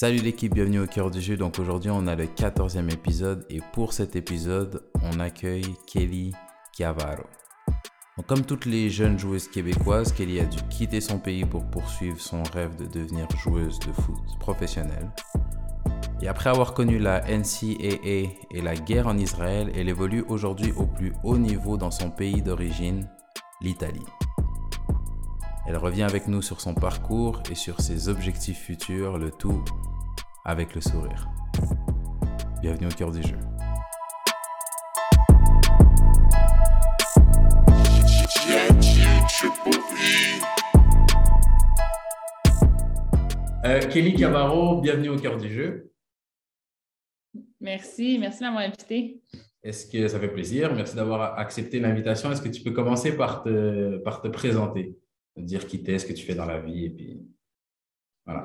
Salut l'équipe, bienvenue au cœur du jeu. Donc aujourd'hui, on a le 14e épisode et pour cet épisode, on accueille Kelly Chiavaro. Comme toutes les jeunes joueuses québécoises, Kelly a dû quitter son pays pour poursuivre son rêve de devenir joueuse de foot professionnelle. Et après avoir connu la NCAA et la guerre en Israël, elle évolue aujourd'hui au plus haut niveau dans son pays d'origine, l'Italie. Elle revient avec nous sur son parcours et sur ses objectifs futurs, le tout avec le sourire. Bienvenue au cœur du jeu. Euh, Kelly Cavarro, bienvenue au cœur du jeu. Merci, merci de m'avoir invité. Est-ce que ça fait plaisir? Merci d'avoir accepté l'invitation. Est-ce que tu peux commencer par te, par te présenter? dire qui t'es, ce que tu fais dans la vie. Et puis,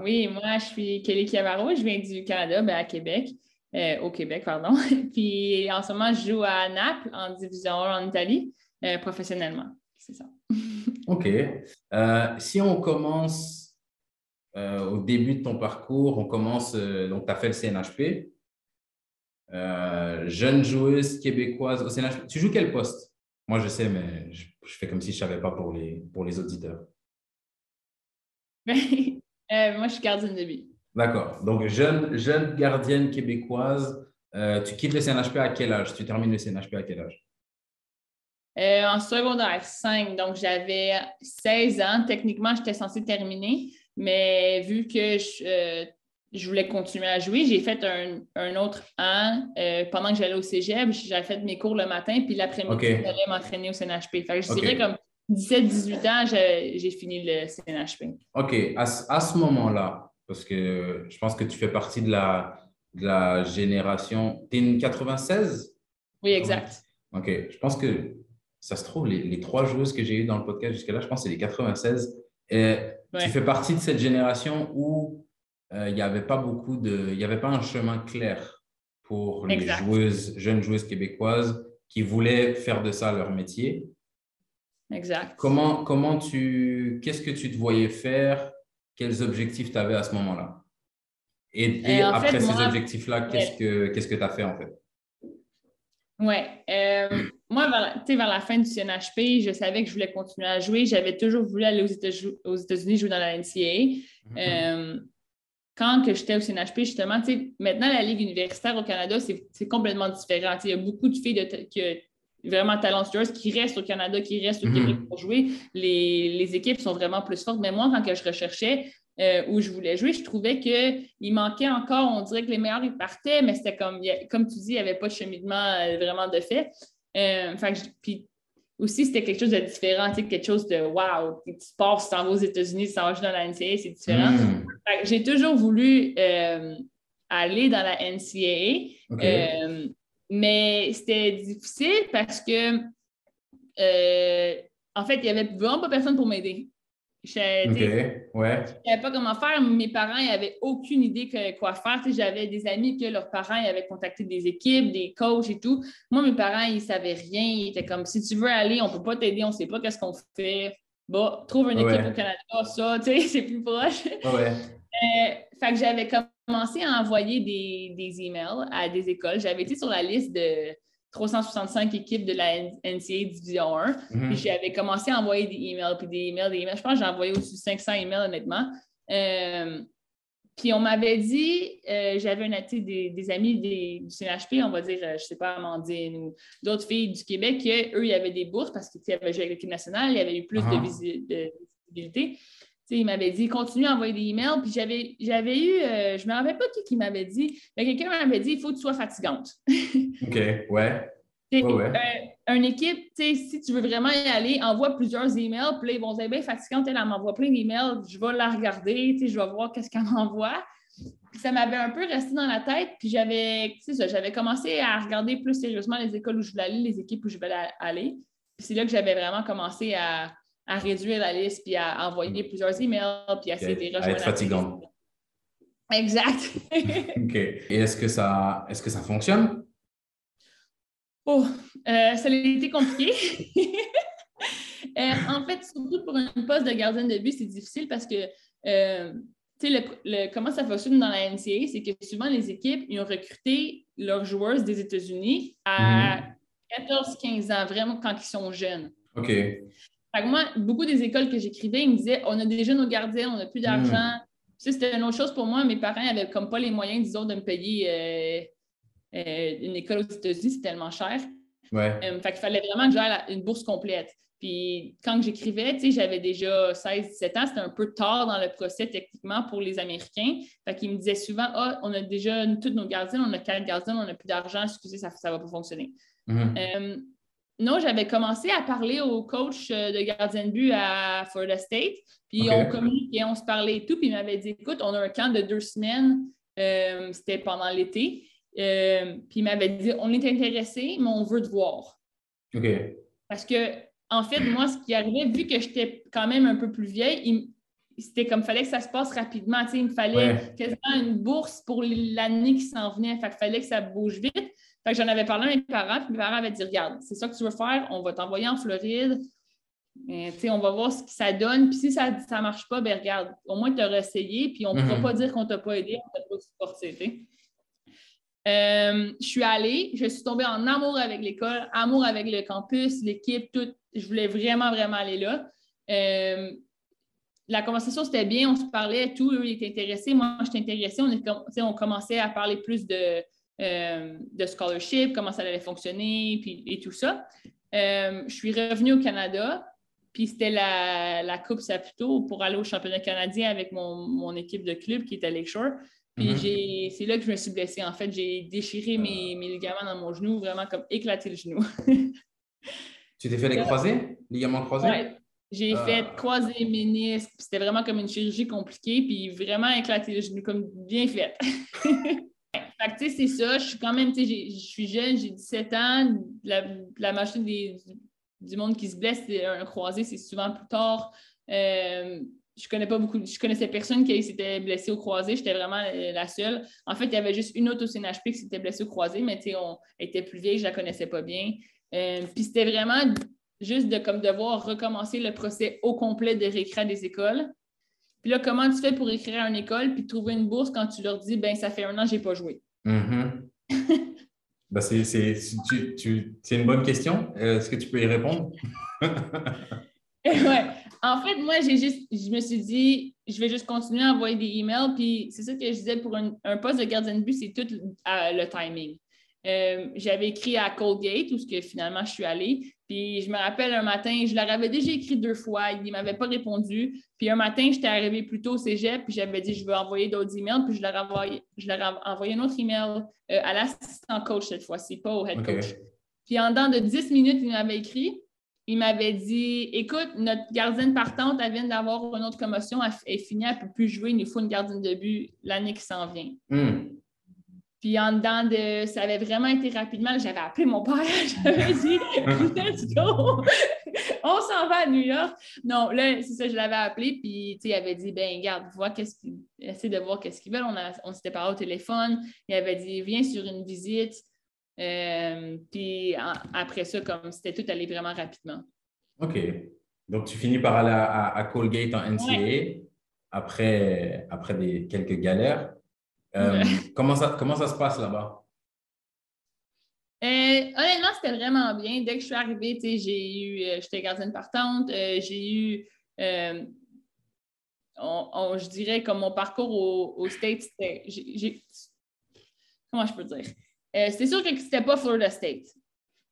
Oui, moi, je suis Kelly Chiavaro. Je viens du Canada, ben, à Québec, euh, au Québec, pardon. puis en ce moment, je joue à Naples, en Division 1 en Italie, euh, professionnellement. C'est ça. OK. Euh, si on commence au début de ton parcours, on commence, donc tu as fait le CNHP. jeune joueuse québécoise au CNHP. Tu joues quel poste? Moi, je sais, mais je, fais comme si je ne savais pas pour les, pour les auditeurs. Euh, moi, je suis gardienne de but. D'accord. Donc, jeune, jeune gardienne québécoise, euh, tu quittes le CNHP à quel âge? Tu termines le CNHP à quel âge? Euh, en secondaire 5, donc j'avais 16 ans. Techniquement, j'étais censée terminer, mais vu que je, je voulais continuer à jouer. J'ai fait un, autre an pendant que j'allais au cégep. J'avais fait mes cours le matin, puis l'après-midi, j'allais m'entraîner au CNHP. je dirais comme 17-18 ans, j'ai fini le CNHP. OK. À, ce moment-là, parce que je pense que tu fais partie de la, la génération. Tu es une 96? Oui, exact. OK. Je pense que ça se trouve, les, trois joueuses que j'ai eues dans le podcast jusqu'à là, je pense que c'est les 96. Et Tu fais partie de cette génération où euh, il n'y avait pas beaucoup de, il n'y avait pas un chemin clair pour les joueuses, jeunes joueuses québécoises qui voulaient faire de ça leur métier. Exact. Comment, comment tu, qu'est-ce que tu te voyais faire? Quels objectifs tu avais à ce moment-là? Et, après ces objectifs-là, qu'est-ce que tu que as fait en fait? Oui. Euh, moi, vers, vers la fin du CNHP, je savais que je voulais continuer à jouer. J'avais toujours voulu aller aux États-Unis jouer dans la NCAA quand que j'étais au CNHP, justement, maintenant, la Ligue universitaire au Canada, c'est complètement différent. Il y a beaucoup de filles de qui, vraiment talentueuses qui restent au Canada, qui restent au Québec mhm. pour jouer. Les, équipes sont vraiment plus fortes. Mais moi, quand que je recherchais euh, où je voulais jouer, je trouvais qu'il manquait encore, on dirait que les meilleurs, ils partaient, mais c'était comme, comme tu dis, il n'y avait pas de cheminement euh, vraiment de fait. Euh, puis aussi, c'était quelque chose de différent, quelque chose de wow, tu pars, tu t'en vas aux États-Unis, tu t'en vas dans la NCAA, c'est différent. Hmm. J'ai toujours voulu euh, aller dans la NCAA, euh, mais c'était difficile parce que, euh, en fait, il n'y avait vraiment pas personne pour m'aider. Je ne savais pas comment faire. Mes parents n'avaient aucune idée que, quoi faire. J'avais des amis que leurs parents avaient contacté des équipes, des coachs et tout. Moi, mes parents, ils ne savaient rien. Ils étaient comme si tu veux aller, on ne peut pas t'aider, on ne sait pas qu'est-ce qu'on fait. Bon, trouve une équipe au Canada, ça, c'est plus proche. Ouais. Euh, fait que j'avais commencé à envoyer des, des emails à des écoles. J'avais été sur la liste de 365 équipes de la NCA Division 1. Mhm. Puis j'avais commencé à envoyer des emails, puis des emails, des emails. Je pense que j'ai envoyé au-dessus de 500 emails, honnêtement. Euh, puis on m'avait dit, euh, j'avais des, des, amis du CNHP, on va dire, euh, je ne sais pas, Amandine ou d'autres filles du Québec, qu'eux, il y avait des bourses parce qu'ils avaient joué avec l'équipe nationale, il y avait eu plus de, de, visibilité il m'avait dit continue à envoyer des emails. Puis j'avais, j'avais eu, euh, je ne me rappelle pas qui, qui m'avait dit, mais quelqu'un m'avait dit il faut que tu sois fatigante. OK, ouais. ouais, ouais. Euh, une équipe, si tu veux vraiment y aller, envoie plusieurs emails. Puis là, ils vont dire bien fatigante, elle, m'envoie plein d'emails, je vais la regarder, je vais voir qu'est-ce qu'elle m'envoie. Ça m'avait un peu resté dans la tête, puis j'avais, j'avais commencé à regarder plus sérieusement les écoles où je voulais aller, les équipes où je voulais aller. Puis c'est là que j'avais vraiment commencé à, à réduire la liste, puis à envoyer mm. plusieurs emails, puis à essayer de rejoindre. À être fatigant. Exact. OK. Et est-ce que ça, est-ce que ça fonctionne? Oh, euh, ça a été compliqué. Euh, en fait, surtout pour un poste de gardien de but, c'est difficile parce que euh, tu sais, le, comment ça fonctionne dans la NCA, c'est que souvent les équipes, ils ont recruté leurs joueuses des États-Unis à 14-15 mhm. ans, vraiment quand ils sont jeunes. OK. Fait que moi, beaucoup des écoles que j'écrivais, ils me disaient on a déjà nos gardiens, on n'a plus d'argent. Mhm. C'était une autre chose pour moi. Mes parents n'avaient comme pas les moyens, disons, de me payer euh, euh, une école aux États-Unis, c'est tellement cher. Ouais. Euh, fait qu'il fallait vraiment que j'aille une bourse complète. Puis quand j'écrivais, j'avais déjà 16-17 ans, c'était un peu tard dans le procès techniquement pour les Américains. Fait qu'ils me disaient souvent Ah, on a déjà toutes nos gardiens, on a quatre gardiens, on n'a plus d'argent, excusez, ça ne va pas fonctionner. Euh, non, j'avais commencé à parler au coach euh, de gardien de but à Florida State. Puis on communiquait, on se parlait et tout. Puis il m'avait dit Écoute, on a un camp de deux semaines. Euh, c'était pendant l'été. puis il m'avait dit On est intéressé, mais on veut te voir. OK. Parce que en fait, moi, ce qui arrivait, vu que j'étais quand même un peu plus vieille, c'était comme fallait que ça se passe rapidement. il me fallait quasiment une bourse pour l'année qui s'en venait. Fait fallait que ça bouge vite. Fait que j'en avais parlé à mes parents, puis mes parents avaient dit Regarde, c'est ça que tu veux faire, on va t'envoyer en Floride. on va voir ce que ça donne. Puis si ça ne marche pas, ben regarde, au moins tu as essayé, puis on ne pourra mhm. pas dire qu'on ne t'a pas aidé, on ne t'a pas supporté. Euh, je suis allée, je suis tombée en amour avec l'école, amour avec le campus, l'équipe, tout. Je voulais vraiment, vraiment aller là. Euh, la conversation, c'était bien, on se parlait, tout, eux, ils étaient intéressés. Moi, j'étais intéressée. On, on commençait à parler plus de, euh, de scholarship, comment ça allait fonctionner, puis, et tout ça. je suis revenue au Canada, puis c'était la, la Coupe Saputo pour aller au championnat canadien avec mon, mon équipe de club qui était Lakeshore. Puis mhm. c'est là que je me suis blessée. En fait, j'ai déchiré mes, mes, ligaments dans mon genou, vraiment comme éclaté le genou. tu t'es fait les croisés, ligaments croisés? J'ai ah. fait croiser ménisque. C'était vraiment comme une chirurgie compliquée, puis vraiment éclaté le genou, comme bien fait. tu c'est ça. Je suis quand même, tu sais, je suis jeune, j'ai 17 ans. La, la des, du monde qui se blesse, c'est un croisé, c'est souvent plus tard. Euh, je connais pas beaucoup, je connaissais personne qui s'était blessé au croisé, j'étais vraiment euh, la seule. En fait, il y avait juste une autre au CNHP qui s'était blessée au croisé, mais tu sais, on était plus vieille, je la connaissais pas bien. Euh, puis c'était vraiment juste de comme devoir recommencer le procès au complet de réécrire des écoles. Puis là, comment tu fais pour écrire à une école puis trouver une bourse quand tu leur dis ben ça fait un an j'ai pas joué? Mm-hmm. Ben, c'est une bonne question. Est-ce que tu peux y répondre? ouais. En fait, moi, j'ai juste, je me suis dit, je vais juste continuer à envoyer des emails. Puis c'est ça que je disais pour un, poste de gardien de but, c'est tout le timing. Euh, j'avais écrit à Colgate, où que finalement je suis allée. Puis je me rappelle un matin, je leur avais déjà écrit deux fois, ils ne m'avaient pas répondu. Puis un matin, j'étais arrivée plus tôt au cégep, puis j'avais dit je veux envoyer d'autres emails, puis je leur ai envoyé, je leur ai envoyé un autre email euh, à l'assistant coach cette fois-ci, pas au head coach. Puis en dedans de 10 minutes, il m'avait écrit il m'avait dit Écoute, notre gardienne partante, elle vient d'avoir une autre commotion, elle, est finie, elle ne peut plus jouer, il nous faut une gardienne de but l'année qui s'en vient. Hmm. Puis en dedans de. Ça avait vraiment été rapidement. J'avais appelé mon père, j'avais dit Let's go! On s'en va à New York. Non, là, c'est ça, je l'avais appelé, puis il avait dit Ben, garde, vois qu'est-ce. Essaie de voir qu'est-ce qu'ils veulent. On, on s'était parlé au téléphone. Il avait dit Viens sur une visite. Euh, puis après ça, comme c'était tout allé vraiment rapidement. OK. Donc, tu finis par aller à, Colgate en NCA après, après des, quelques galères. Euh, comment, ça, comment ça se passe là-bas? Euh, honnêtement, c'était vraiment bien. Dès que je suis arrivée, j'ai eu, j'étais gardienne partante, j'ai eu, je dirais, comme mon parcours au, au States, comment je peux dire? Euh, c'est sûr que c'était pas Florida State.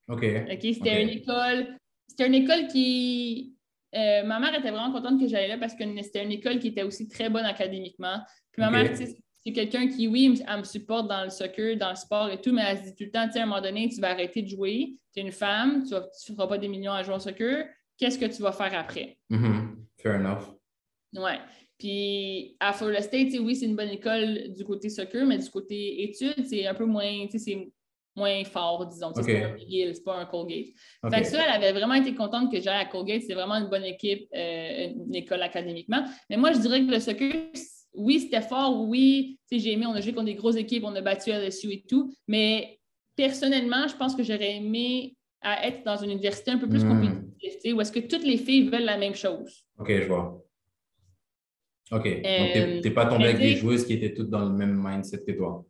OK. OK, c'était une école. C'était une école qui. Euh, ma mère était vraiment contente que j'allais là parce que c'était une école qui était aussi très bonne académiquement. Puis ma mère, c'est quelqu'un qui, oui, elle me supporte dans le soccer, dans le sport et tout, mais elle se dit tout le temps, tu sais, à un moment donné, tu vas arrêter de jouer, tu es une femme, tu ne feras pas des millions à jouer au soccer, qu'est-ce que tu vas faire après? Mm-hmm. Fair enough. Ouais. Puis à Florida State, oui, c'est une bonne école du côté soccer, mais du côté études, c'est un peu moins, c'est moins fort, disons. C'est pas un McGill, c'est pas un Colgate. Fait que ça, elle avait vraiment été contente que j'aille à Colgate. C'est vraiment une bonne équipe, euh, une école académiquement. Mais moi, je dirais que le soccer, oui, c'était fort, oui, j'ai aimé, on a joué contre des grosses équipes, on a battu LSU et tout, mais personnellement, je pense que j'aurais aimé être dans une université un peu plus hmm. compétitive, où est-ce que toutes les filles veulent la même chose. OK, je vois. OK. Donc, tu n'es pas tombé avec des joueuses qui étaient toutes dans le même mindset que toi.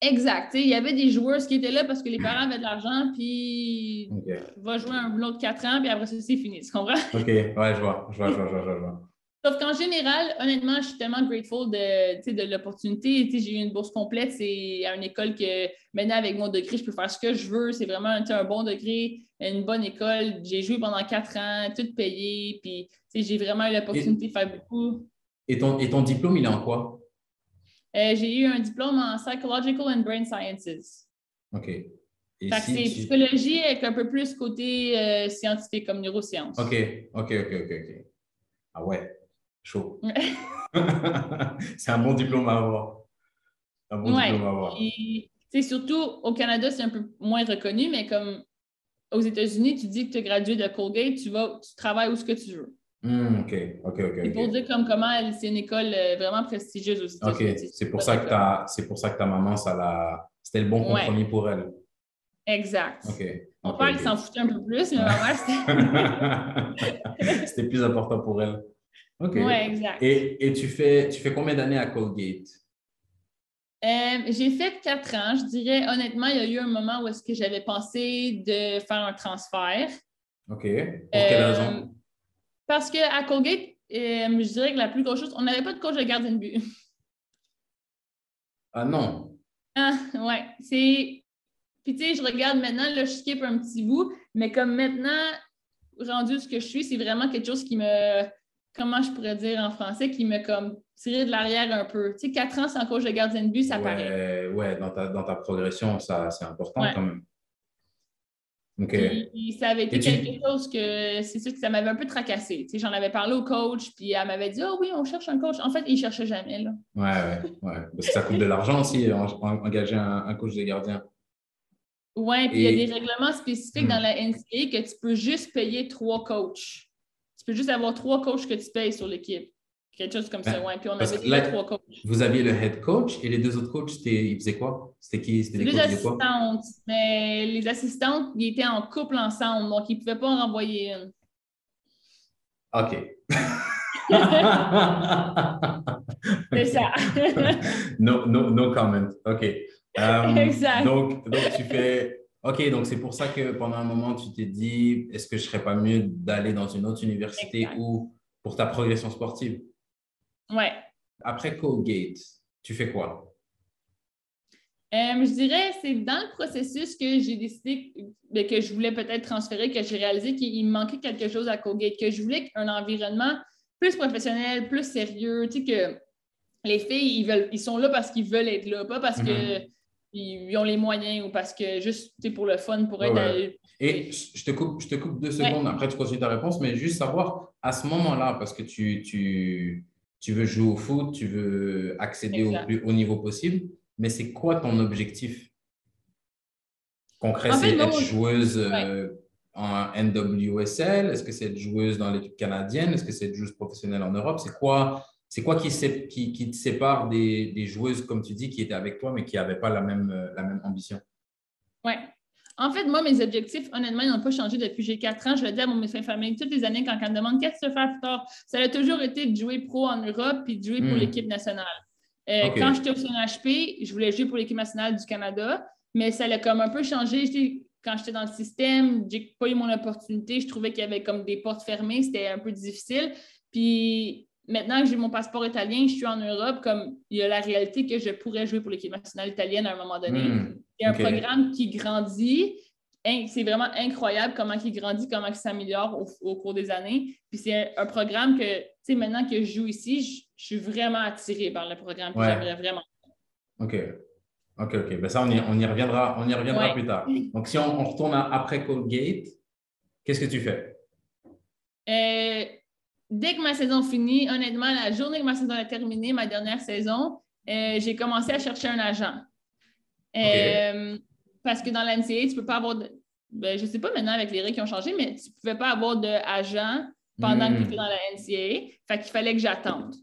Exact. Il y avait des joueurs qui étaient là parce que les parents avaient de l'argent, puis va jouer un boulot de 4 ans, puis après ça, c'est fini. Tu comprends? OK. Ouais, je vois. Je vois, je vois, je vois, je vois. Sauf qu'en général, honnêtement, je suis tellement grateful de, de l'opportunité. J'ai eu une bourse complète. C'est à une école que maintenant, avec mon degré, je peux faire ce que je veux. C'est vraiment un bon degré, une bonne école. J'ai joué pendant quatre ans, tout payé. Puis j'ai vraiment eu l'opportunité de faire beaucoup. Et ton, et ton diplôme, il est en quoi? Euh, j'ai eu un diplôme en Psychological and Brain Sciences. OK. c'est psychologie avec un peu plus côté euh, scientifique comme neurosciences. OK, OK, OK, OK, OK. Ah ouais, chaud. c'est un bon diplôme à avoir. Un bon diplôme à avoir. Et, surtout, au Canada, c'est un peu moins reconnu, mais comme aux États-Unis, tu dis que tu as gradué de Colgate, tu vas, tu travailles où ce que tu veux. Hmm, OK, OK, OK. C'est pour dire comme comment c'est une école euh, vraiment prestigieuse aussi. OK, c'est pour, ça que ta, pour ça que ta maman, ça l'a... c'était le bon compromis pour elle. Exact. OK. Mon père, il s'en foutait un peu plus, mais ma mère, c'était... c'était plus important pour elle. OK. Oui, exact. Et, et, tu, fais, tu fais combien d'années à Colgate? Euh, j'ai fait quatre ans. Je dirais, honnêtement, il y a eu un moment où est-ce que j'avais pensé de faire un transfert. OK. Pour quelle raison? Euh, parce qu'à Colgate, euh, je dirais que la plus grosse chose, on n'avait pas de coach de gardien de but. Ah non. Ah, ouais. C'est. Puis, tu sais, je regarde maintenant, là, je skip un petit bout, mais comme maintenant, rendu ce que je suis, c'est vraiment quelque chose qui me. Comment je pourrais dire en français, qui me comme tiré de l'arrière un peu. Tu sais, quatre ans sans coach de gardien de but, ça paraît. Ouais, dans ta, dans ta progression, ça, c'est important quand même ça avait été quelque chose que c'est sûr que ça m'avait un peu tracassé. J'en avais parlé au coach, puis elle m'avait dit oh, oui, on cherche un coach. En fait, il ne cherchait jamais. Là. Ouais, ouais, ouais. Parce que ça coûte de l'argent aussi, engager un, coach de gardien. Oui, puis il y a des règlements spécifiques dans la NCA que tu peux juste payer trois coachs. Peux juste avoir trois coachs que tu payes sur l'équipe. Quelque chose comme ça, ben, ouais. Puis on avait là, trois coachs. Vous aviez le head coach et les deux autres coachs, ils faisaient quoi? C'était qui? C'était les assistantes. Mais les assistantes, ils étaient en couple ensemble, donc ils ne pouvaient pas en renvoyer une. OK. C'est ça. no, no, no comment. OK. Um, exact. Donc, donc, tu fais. OK, donc c'est pour ça que pendant un moment, tu t'es dit est-ce que je ne serais pas mieux d'aller dans une autre université ou pour ta progression sportive? Ouais. Après Colgate, tu fais quoi? Euh, je dirais, c'est dans le processus que j'ai décidé ben, que je voulais peut-être transférer, que j'ai réalisé qu'il me manquait quelque chose à Colgate, que je voulais un environnement plus professionnel, plus sérieux, tu sais, que les filles, ils, veulent, ils sont là parce qu'ils veulent être là, pas parce qu'ils mm-hmm. ont les moyens ou parce que juste pour le fun, pour être. Et je te coupe, je te coupe deux secondes, après tu continues ta réponse, mais juste savoir à ce moment-là, parce que tu, tu, tu veux jouer au foot, tu veux accéder au plus haut niveau possible, mais c'est quoi ton objectif concret? c'est être joueuse euh, en NWSL? Est-ce que c'est être joueuse dans l'équipe canadienne? Est-ce que c'est être joueuse professionnelle en Europe? C'est quoi, c'est quoi qui, qui, qui, te sépare des, des, joueuses, comme tu dis, qui étaient avec toi, mais qui n'avaient pas la même, euh, la même ambition? Oui, en fait, moi, mes objectifs, honnêtement, ils n'ont pas changé depuis que j'ai 4 ans. Je le dis à mon médecin famille toutes les années quand on me demande qu'est-ce que tu veux faire plus tard? Ça a toujours été de jouer pro en Europe puis de jouer pour hmm. l'équipe nationale. Euh, quand j'étais au CNHP, je voulais jouer pour l'équipe nationale du Canada, mais ça a comme un peu changé. Quand j'étais dans le système, j'ai pas eu mon opportunité. Je trouvais qu'il y avait comme des portes fermées. C'était un peu difficile. Puis maintenant que j'ai mon passeport italien, je suis en Europe, comme il y a la réalité que je pourrais jouer pour l'équipe nationale italienne à un moment donné. Hmm. C'est un programme qui grandit. C'est vraiment incroyable comment il grandit, comment il s'améliore au, cours des années. Puis c'est un, programme que, tu sais, maintenant que je joue ici, je, suis vraiment attirée par le programme. J'aimerais vraiment. OK. OK, OK. Ben ça, on y, on y reviendra, on y reviendra plus tard. Donc, si on, retourne après Colgate, qu'est-ce que tu fais? Euh, dès que ma saison finit, honnêtement, la journée que ma saison a terminé, ma dernière saison, euh, j'ai commencé à chercher un agent. Euh, parce que dans l'NCA, tu ne peux pas avoir de. Ben, je ne sais pas maintenant avec les règles qui ont changé, mais tu ne pouvais pas avoir d'agent pendant que tu étais hmm. dans la NCA. Fait qu'il fallait que j'attende.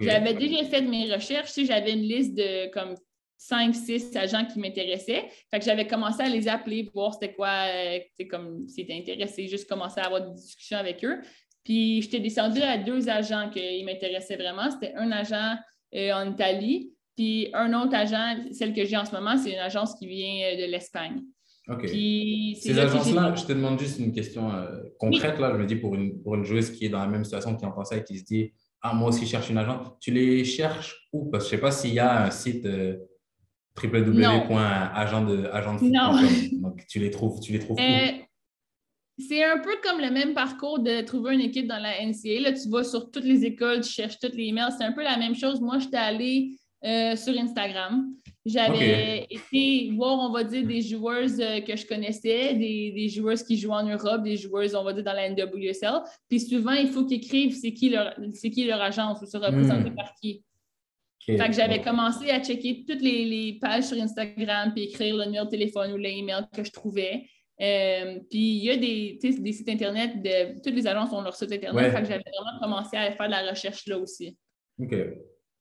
J'avais déjà fait mes recherches. J'avais une liste de comme 5, 6 agents qui m'intéressaient. Fait que j'avais commencé à les appeler, voir c'était quoi, euh, comme s'ils étaient intéressés, juste commencer à avoir des discussions avec eux. Puis j'étais descendue à deux agents qui m'intéressaient vraiment. C'était un agent euh, en Italie, puis un autre agent, celle que j'ai en ce moment, c'est une agence qui vient euh, de l'Espagne. OK. Ces agences-là, je te demande juste une question euh, concrète. Là, je me dis pour une, pour une joueuse qui est dans la même situation, qui entend ça et qui se dit Ah, moi aussi, je cherche une agence. Tu les cherches où? Parce que je ne sais pas s'il y a un site euh, www.agent Donc, tu les trouves, tu les trouves où? Euh, c'est un peu comme le même parcours de trouver une équipe dans la NCA. Là, tu vas sur toutes les écoles, tu cherches toutes les emails. C'est un peu la même chose. Moi, j'étais allée sur Instagram. J'avais été voir, on va dire, des joueuses euh, que je connaissais, des, des, joueuses qui jouent en Europe, des joueuses, on va dire, dans la NWSL. Puis souvent, il faut qu'ils écrivent c'est qui, leur, qui leur agence ou se représenter hmm. par qui. Fait que j'avais commencé à checker toutes les, les, pages sur Instagram, puis écrire le numéro de téléphone ou l'email que je trouvais. Euh, puis il y a des, des, sites Internet, de, toutes les agences ont leur site Internet. Fait que j'avais vraiment commencé à faire de la recherche là aussi. OK.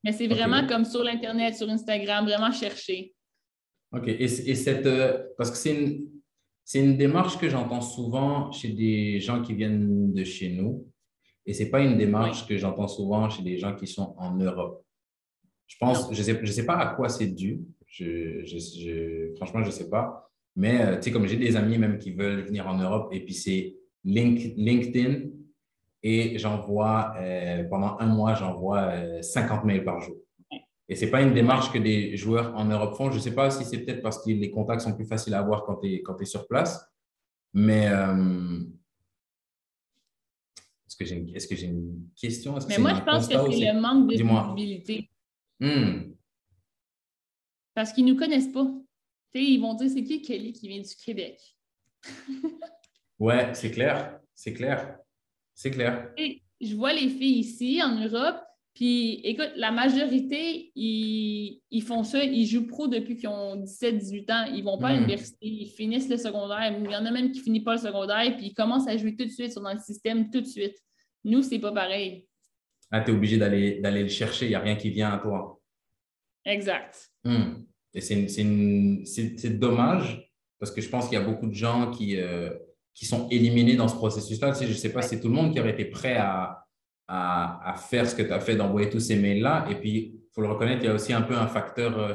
Mais c'est vraiment comme sur l'Internet, sur Instagram, vraiment chercher. OK. Et, cette. Euh, parce que c'est une, c'est une démarche que j'entends souvent chez des gens qui viennent de chez nous. Et ce n'est pas une démarche que j'entends souvent chez des gens qui sont en Europe. Je pense, je ne sais, je sais pas à quoi c'est dû. Je, je, franchement, je ne sais pas. Mais euh, tu sais, comme j'ai des amis même qui veulent venir en Europe, et puis c'est LinkedIn et j'envoie, euh, pendant un mois, j'envoie 50 euh, mails par jour. Et ce n'est pas une démarche que des joueurs en Europe font. Je ne sais pas si c'est peut-être parce que les contacts sont plus faciles à avoir quand tu es, es, sur place. Mais euh, est-ce que j'ai une, est une, question? Mais moi, je pense que c'est le manque de visibilité. Hmm. Parce qu'ils ne nous connaissent pas. Ils vont dire c'est qui Kelly qui vient du Québec? ouais, c'est clair. C'est clair. C'est clair. je vois les filles ici, en Europe, puis écoute, la majorité, ils, font ça, ils jouent pro depuis qu'ils ont 17-18 ans. Ils vont pas à hmm. l'université, ils finissent le secondaire. Il y en a même qui finissent pas le secondaire, puis ils commencent à jouer tout de suite, sur dans le système tout de suite. Nous, c'est pas pareil. Ah, tu es obligé d'aller le chercher, il n'y a rien qui vient à toi. Exact. Hmm. Et c'est dommage, parce que je pense qu'il y a beaucoup de gens qui. Euh, qui sont éliminés dans ce processus-là. Tu sais, je ne sais pas si c'est tout le monde qui aurait été prêt à, à, faire ce que tu as fait, d'envoyer tous ces mails-là. Et puis, il faut le reconnaître, il y a aussi un peu un facteur, euh,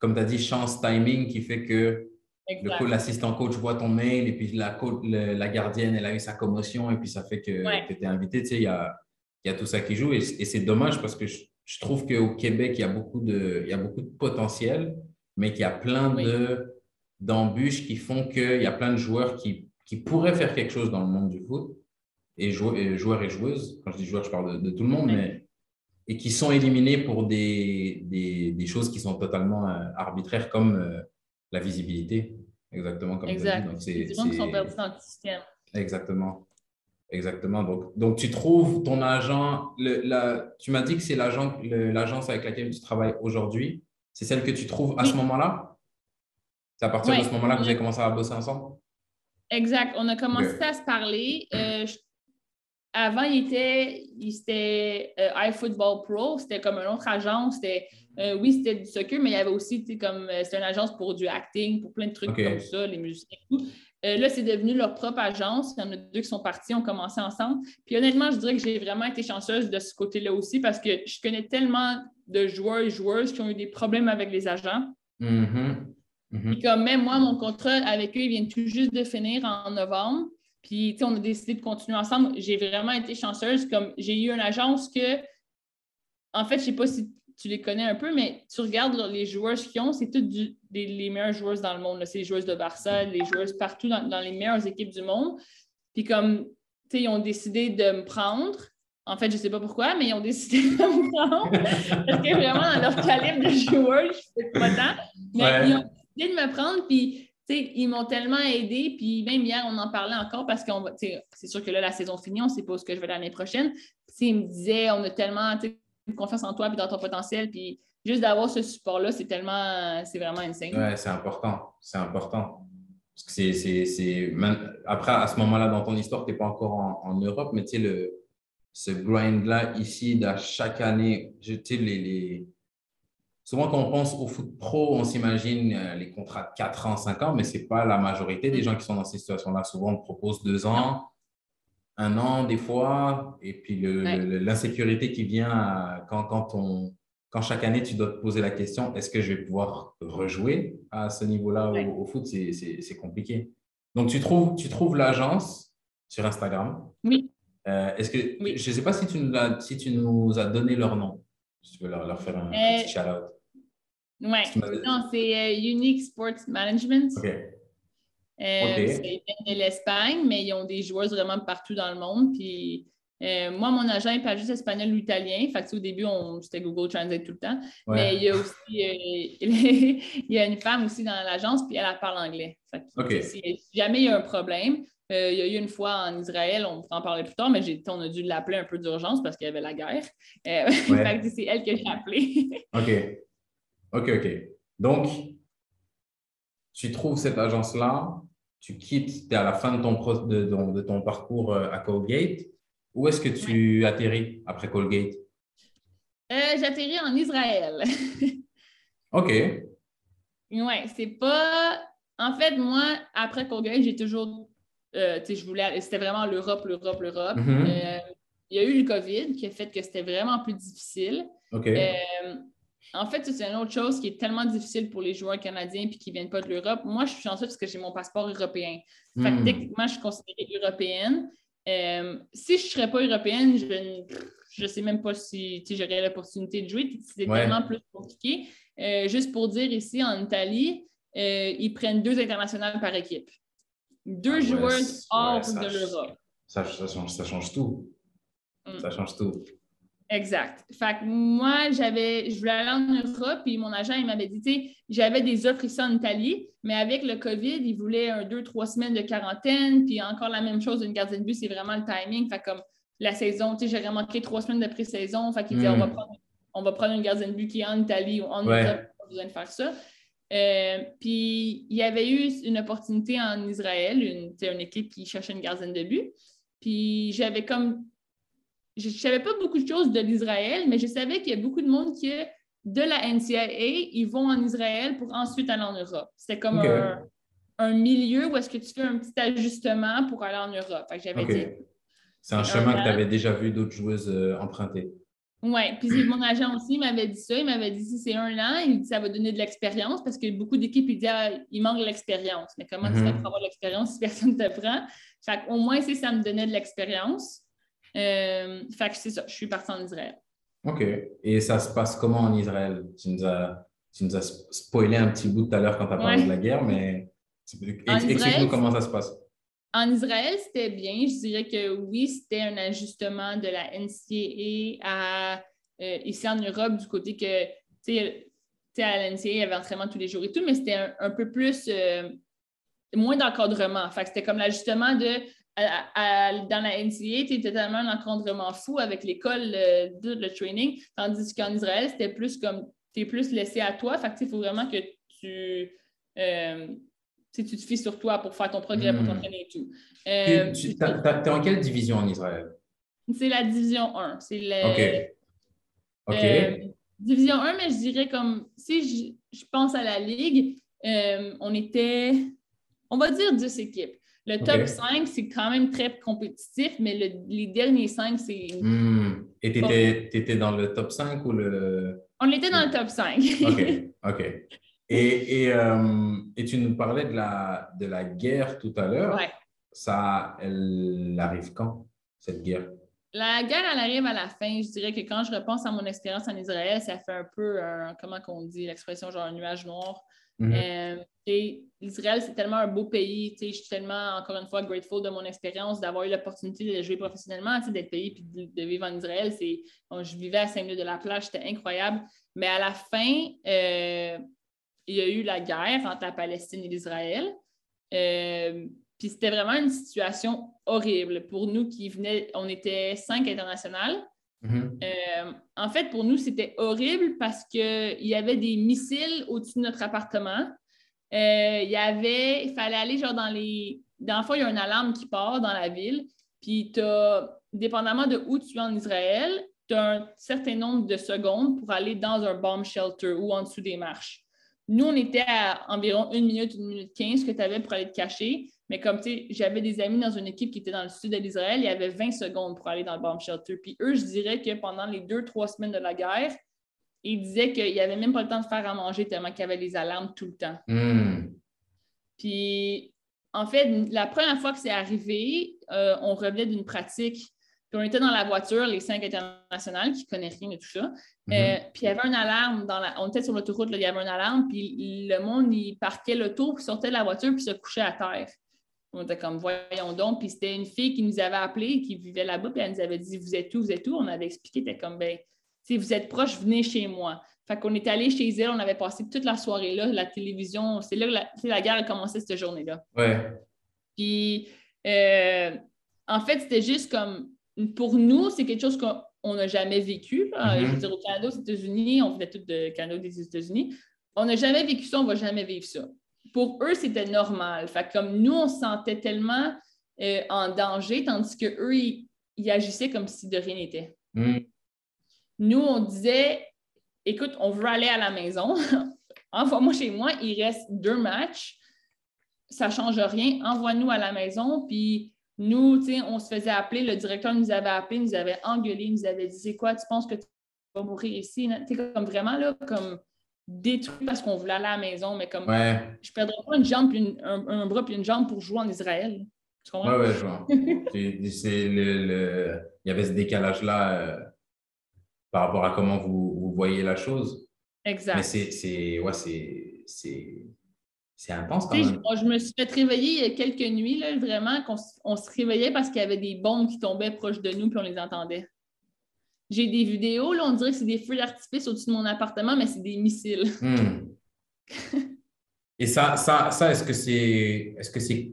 comme tu as dit, chance, timing, qui fait que le l'assistant coach voit ton mail et puis la, la gardienne, elle a eu sa commotion et puis ça fait que tu es invité. Tu sais, il y a, il y a tout ça qui joue et, c'est dommage parce que je, je trouve qu'au Québec, il y, a beaucoup de, il y a beaucoup de potentiel, mais qu'il y a plein de d'embûches qui font qu'il y a plein de joueurs qui qui pourraient faire quelque chose dans le monde du foot, et, joueurs et joueuses, quand je dis joueurs, je parle de, tout le monde, mais, et qui sont éliminés pour des, des, choses qui sont totalement euh, arbitraires, comme euh, la visibilité, exactement comme exact. Donc, c'est, des gens qui sont dans le système. Exactement. Exactement. Donc, donc, tu trouves ton agent, le, la, tu m'as dit que c'est l'agent, l'agence avec laquelle tu travailles aujourd'hui. C'est celle que tu trouves à ce moment-là? C'est à partir de ce moment-là que vous avez commencé à bosser ensemble? Exact. On a commencé à se parler. Euh, avant, il était, il était euh, iFootball Pro. C'était comme une autre agence. Euh, oui, c'était du soccer, mais il y avait aussi comme c'était une agence pour du acting, pour plein de trucs comme ça, les musiciens et tout. là, c'est devenu leur propre agence. Il y en a deux qui sont partis, ont commencé ensemble. Puis honnêtement, je dirais que j'ai vraiment été chanceuse de ce côté-là aussi parce que je connais tellement de joueurs et joueuses qui ont eu des problèmes avec les agents. Mm-hmm. Mhm. comme même moi, mon contrat avec eux, il vient tout juste de finir en novembre. Puis, on a décidé de continuer ensemble. J'ai vraiment été chanceuse. Comme j'ai eu une agence que, en fait, je ne sais pas si tu les connais un peu, mais tu regardes les joueurs qu'ils ont, c'est toutes les meilleures joueuses dans le monde. C'est les joueuses de Barça, les joueuses partout dans, les meilleures équipes du monde. Puis comme, tu sais, ils ont décidé de me prendre. En fait, je ne sais pas pourquoi, mais ils ont décidé de me prendre. Parce que vraiment, dans leur calibre de joueurs, je ne sais pas tant. Mais ils ont de me prendre, puis ils m'ont tellement aidé, puis même hier, on en parlait encore parce que c'est sûr que là, la saison finie, on ne sait pas ce que je vais l'année prochaine. Ils me disaient, on a tellement confiance en toi et dans ton potentiel, puis juste d'avoir ce support-là, c'est tellement, c'est vraiment insane. Oui, c'est important, c'est important. Parce que c'est, après, à ce moment-là, dans ton histoire, tu n'es pas encore en, Europe, mais tu sais, le, ce grind-là, ici, à chaque année, les, les Souvent, quand on pense au foot pro, on s'imagine euh, les contrats de 4 ans, 5 ans, mais ce n'est pas la majorité des gens qui sont dans ces situations-là. Souvent, on propose 2 ans. un an des fois, et puis l'insécurité qui vient quand, quand, on, quand chaque année tu dois te poser la question est-ce que je vais pouvoir rejouer à ce niveau-là au, foot? C'est compliqué. Donc tu trouves, tu trouves l'agence sur Instagram? Oui. Euh, est-ce que je ne sais pas si tu, nous as, si tu nous as donné leur nom. Si tu veux leur, faire un euh, petit shout-out. Oui. Non, c'est euh, Unique Sports Management. OK. C'est de l'Espagne, mais ils ont des joueurs vraiment partout dans le monde. Puis moi, mon agent n'est pas juste espagnol ou italien. Fait que, au début, c'était Google Translate tout le temps. Mais il y a aussi il y a une femme aussi dans l'agence, puis elle, parle anglais. si jamais il y a un problème, euh, il y a eu une fois en Israël, on pourra en parler plus tard, mais on a dû l'appeler un peu d'urgence parce qu'il y avait la guerre. Euh, c'est elle que j'ai appelée. OK. OK, OK. Donc, tu trouves cette agence-là, tu quittes, tu es à la fin de ton, de, de, ton parcours euh, à Colgate. Où est-ce que tu atterris après Colgate? J'atterris en Israël. OK. Oui, c'est pas. En fait, moi, après Colgate, j'ai toujours euh, je voulais, c'était vraiment l'Europe, l'Europe, l'Europe. Mm-hmm. Euh, il y a eu le COVID qui a fait que c'était vraiment plus difficile. Euh, en fait, c'est une autre chose qui est tellement difficile pour les joueurs canadiens et qui ne viennent pas de l'Europe. Moi, je suis chanceux parce que j'ai mon passeport européen. Fait que, mm. techniquement, je suis considérée européenne. Si je ne serais pas européenne, je ne sais même pas si j'aurais l'opportunité de jouer. C'est tellement plus compliqué. juste pour dire, ici, en Italie, ils prennent deux internationales par équipe. Deux ah joueurs hors de l'Europe. Ça, change, ça change tout. Mm. Ça change tout. Exact. Fait que moi, j'avais, je voulais aller en Europe, puis mon agent, il m'avait dit, tu sais, j'avais des offres ici en Italie, mais avec le COVID, il voulait un deux, trois semaines de quarantaine, puis encore la même chose, une gardienne de but, c'est vraiment le timing. Fait comme la saison, tu sais, j'aurais manqué trois semaines de pré-saison, fait qu'il dit, on, va mm. prendre, on va prendre une gardienne de but qui est en Italie ou en Europe, pas besoin de faire ça. Euh, puis il y avait eu une opportunité en Israël, une, une équipe qui cherchait une gardienne de but. Puis j'avais comme. Je ne savais pas beaucoup de choses de l'Israël, mais je savais qu'il y a beaucoup de monde qui, de la NCAA, ils vont en Israël pour ensuite aller en Europe. C'était comme un, milieu où est-ce que tu fais un petit ajustement pour aller en Europe. C'est un chemin que tu avais déjà vu d'autres joueuses euh, emprunter. Oui, puis mon agent aussi m'avait dit ça. Il m'avait dit si c'est un an, il dit ça va donner de l'expérience parce que beaucoup d'équipes, ils disent ah, il manque de l'expérience. Mais comment tu fais mhm. pour avoir de l'expérience si personne ne te prend? Fait au moins, si ça me donnait de l'expérience. Euh, fait que c'est ça, je suis partie en Israël. OK. Et ça se passe comment en Israël? Tu nous as, tu nous as spoilé un petit bout tout à l'heure quand tu as parlé de la guerre, mais explique-nous comment ça se passe. En Israël, c'était bien. Je dirais que oui, c'était un ajustement de la NCAA à euh, ici en Europe du côté que, tu sais, à la NCAA, il y avait entraînement tous les jours et tout, mais c'était un, peu plus, euh, moins d'encadrement. Fait c'était comme l'ajustement de, dans la NCAA, tu étais tellement un encadrement fou avec l'école, le, le, training, tandis qu'en Israël, c'était plus comme, tu es plus laissé à toi. Fait il faut vraiment que tu... Euh, tu te fies sur toi pour faire ton progrès, pour hmm. t'entraîner et tout. Euh, tu es en quelle division en Israël? C'est la division 1. C'est. Euh, division 1, mais je dirais comme si je, pense à la ligue, euh, on était, on va dire 10 équipes. Le top 5, c'est quand même très compétitif, mais les derniers 5, c'est. Hmm. Et tu étais, dans le top 5 ou le. On était dans le top 5. OK. OK. Et, et, euh, et, tu nous parlais de la, de la guerre tout à l'heure. Ouais. Ça, elle arrive quand, cette guerre? La guerre, elle arrive à la fin. Je dirais que quand je repense à mon expérience en Israël, ça fait un peu, comment qu'on dit, l'expression genre un nuage noir. Mm-hmm. Euh, c'est tellement un beau pays. Je suis tellement, encore une fois, grateful de mon expérience, d'avoir eu l'opportunité de jouer professionnellement, d'être payé et de, vivre en Israël. je vivais à 5 minutes de la plage, c'était incroyable. Mais à la fin, euh, il y a eu la guerre entre la Palestine et l'Israël. Euh, puis c'était vraiment une situation horrible pour nous qui venaient, on était cinq internationales. Mm-hmm. Euh, en fait, pour nous, c'était horrible parce qu'il y avait des missiles au-dessus de notre appartement. Euh, il y avait, il fallait aller genre dans les. Dans le fond, il y a une alarme qui part dans la ville. Puis, as, dépendamment de où tu es en Israël, tu as un certain nombre de secondes pour aller dans un bomb shelter ou en dessous des marches. Nous, on était à environ une minute, une minute quinze que tu avais pour aller te cacher. Mais comme, tu sais, j'avais des amis dans une équipe qui était dans le sud de l'Israël, il y avait 20 secondes pour aller dans le bomb shelter. Puis eux, je dirais que pendant les deux, trois semaines de la guerre, ils disaient qu'il n'y avait même pas le temps de faire à manger tellement qu'il y avait les alarmes tout le temps. Hmm. Puis, en fait, la première fois que c'est arrivé, euh, on revenait d'une pratique. Puis on était dans la voiture, les cinq internationales qui ne connaissent rien de tout ça. Mhm. Euh, puis il y avait une alarme, dans la... on était sur l'autoroute, il y avait une alarme, puis le monde, il parquait l'auto, puis sortait de la voiture, puis se couchait à terre. On était comme, voyons donc. Puis c'était une fille qui nous avait appelé, qui vivait là-bas, puis elle nous avait dit, vous êtes où, vous êtes où? On avait expliqué, était comme, ben, si vous êtes proche, venez chez moi. Fait qu'on est allé chez elle, on avait passé toute la soirée là, la télévision, c'est là que la, la guerre a commencé cette journée-là. Ouais. Puis, euh, en fait, c'était juste comme, pour nous, c'est quelque chose qu'on n'a jamais vécu. là. Mhm. Je veux dire, au Canada, aux États-Unis, on venait tous de Canada, des États-Unis. On n'a jamais vécu ça, on ne va jamais vivre ça. Pour eux, c'était normal. Fait que comme nous, on se sentait tellement euh, en danger, tandis qu'eux, ils, ils agissaient comme si de rien n'était. Hmm. Nous, on disait, écoute, on veut aller à la maison. Envoie-moi chez moi, il reste deux matchs. Ça ne change rien. Envoie-nous à la maison. Puis nous, on se faisait appeler. Le directeur nous avait appelé, nous avait engueulé, nous avait dit C'est quoi, tu penses que tu vas mourir ici? Comme vraiment, là, comme détruit parce qu'on voulait aller à la maison, mais comme Ouais. je ne perdrais pas une jambe, puis une- un, un bras, puis une jambe pour jouer en Israël. Tu comprends? Je vois. C'est- le, le- Il y avait ce décalage-là euh, par rapport à comment vous, vous voyez la chose. Exact. Mais c'est, c'est, ouais, c'est, intense quand même. je, je me suis fait réveiller il y a quelques nuits, là, vraiment, qu'on on se réveillait parce qu'il y avait des bombes qui tombaient proches de nous puis on les entendait. J'ai des vidéos, là, on dirait que c'est des feux d'artifice au-dessus de mon appartement, mais c'est des missiles. Hmm. Et ça, ça, ça est-ce que c'est, est-ce que c'est,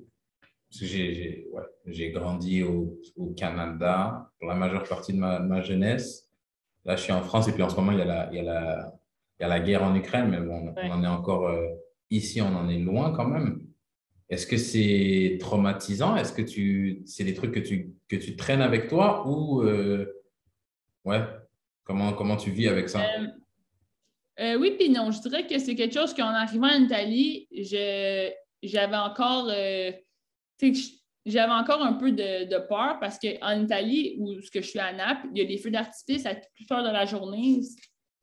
j'ai, j'ai, ouais, j'ai grandi au, au Canada pour la majeure partie de ma, jeunesse. Là, je suis en France et puis en ce moment, il y a la, il y a la, il y a la guerre en Ukraine, mais bon, Ouais. on en est encore euh, ici, on en est loin quand même. Est-ce que c'est traumatisant? Est-ce que tu, c'est des trucs que tu, que tu traînes avec toi ou, euh, ouais, comment, comment tu vis avec ça? Euh, euh, oui, puis non. Je dirais que c'est quelque chose qu'en arrivant en Italie, j'avais encore, euh, j'avais encore un peu de, de peur parce qu'en Italie, où ce que je suis à Naples, il y a des feux d'artifice à toute heure de la journée.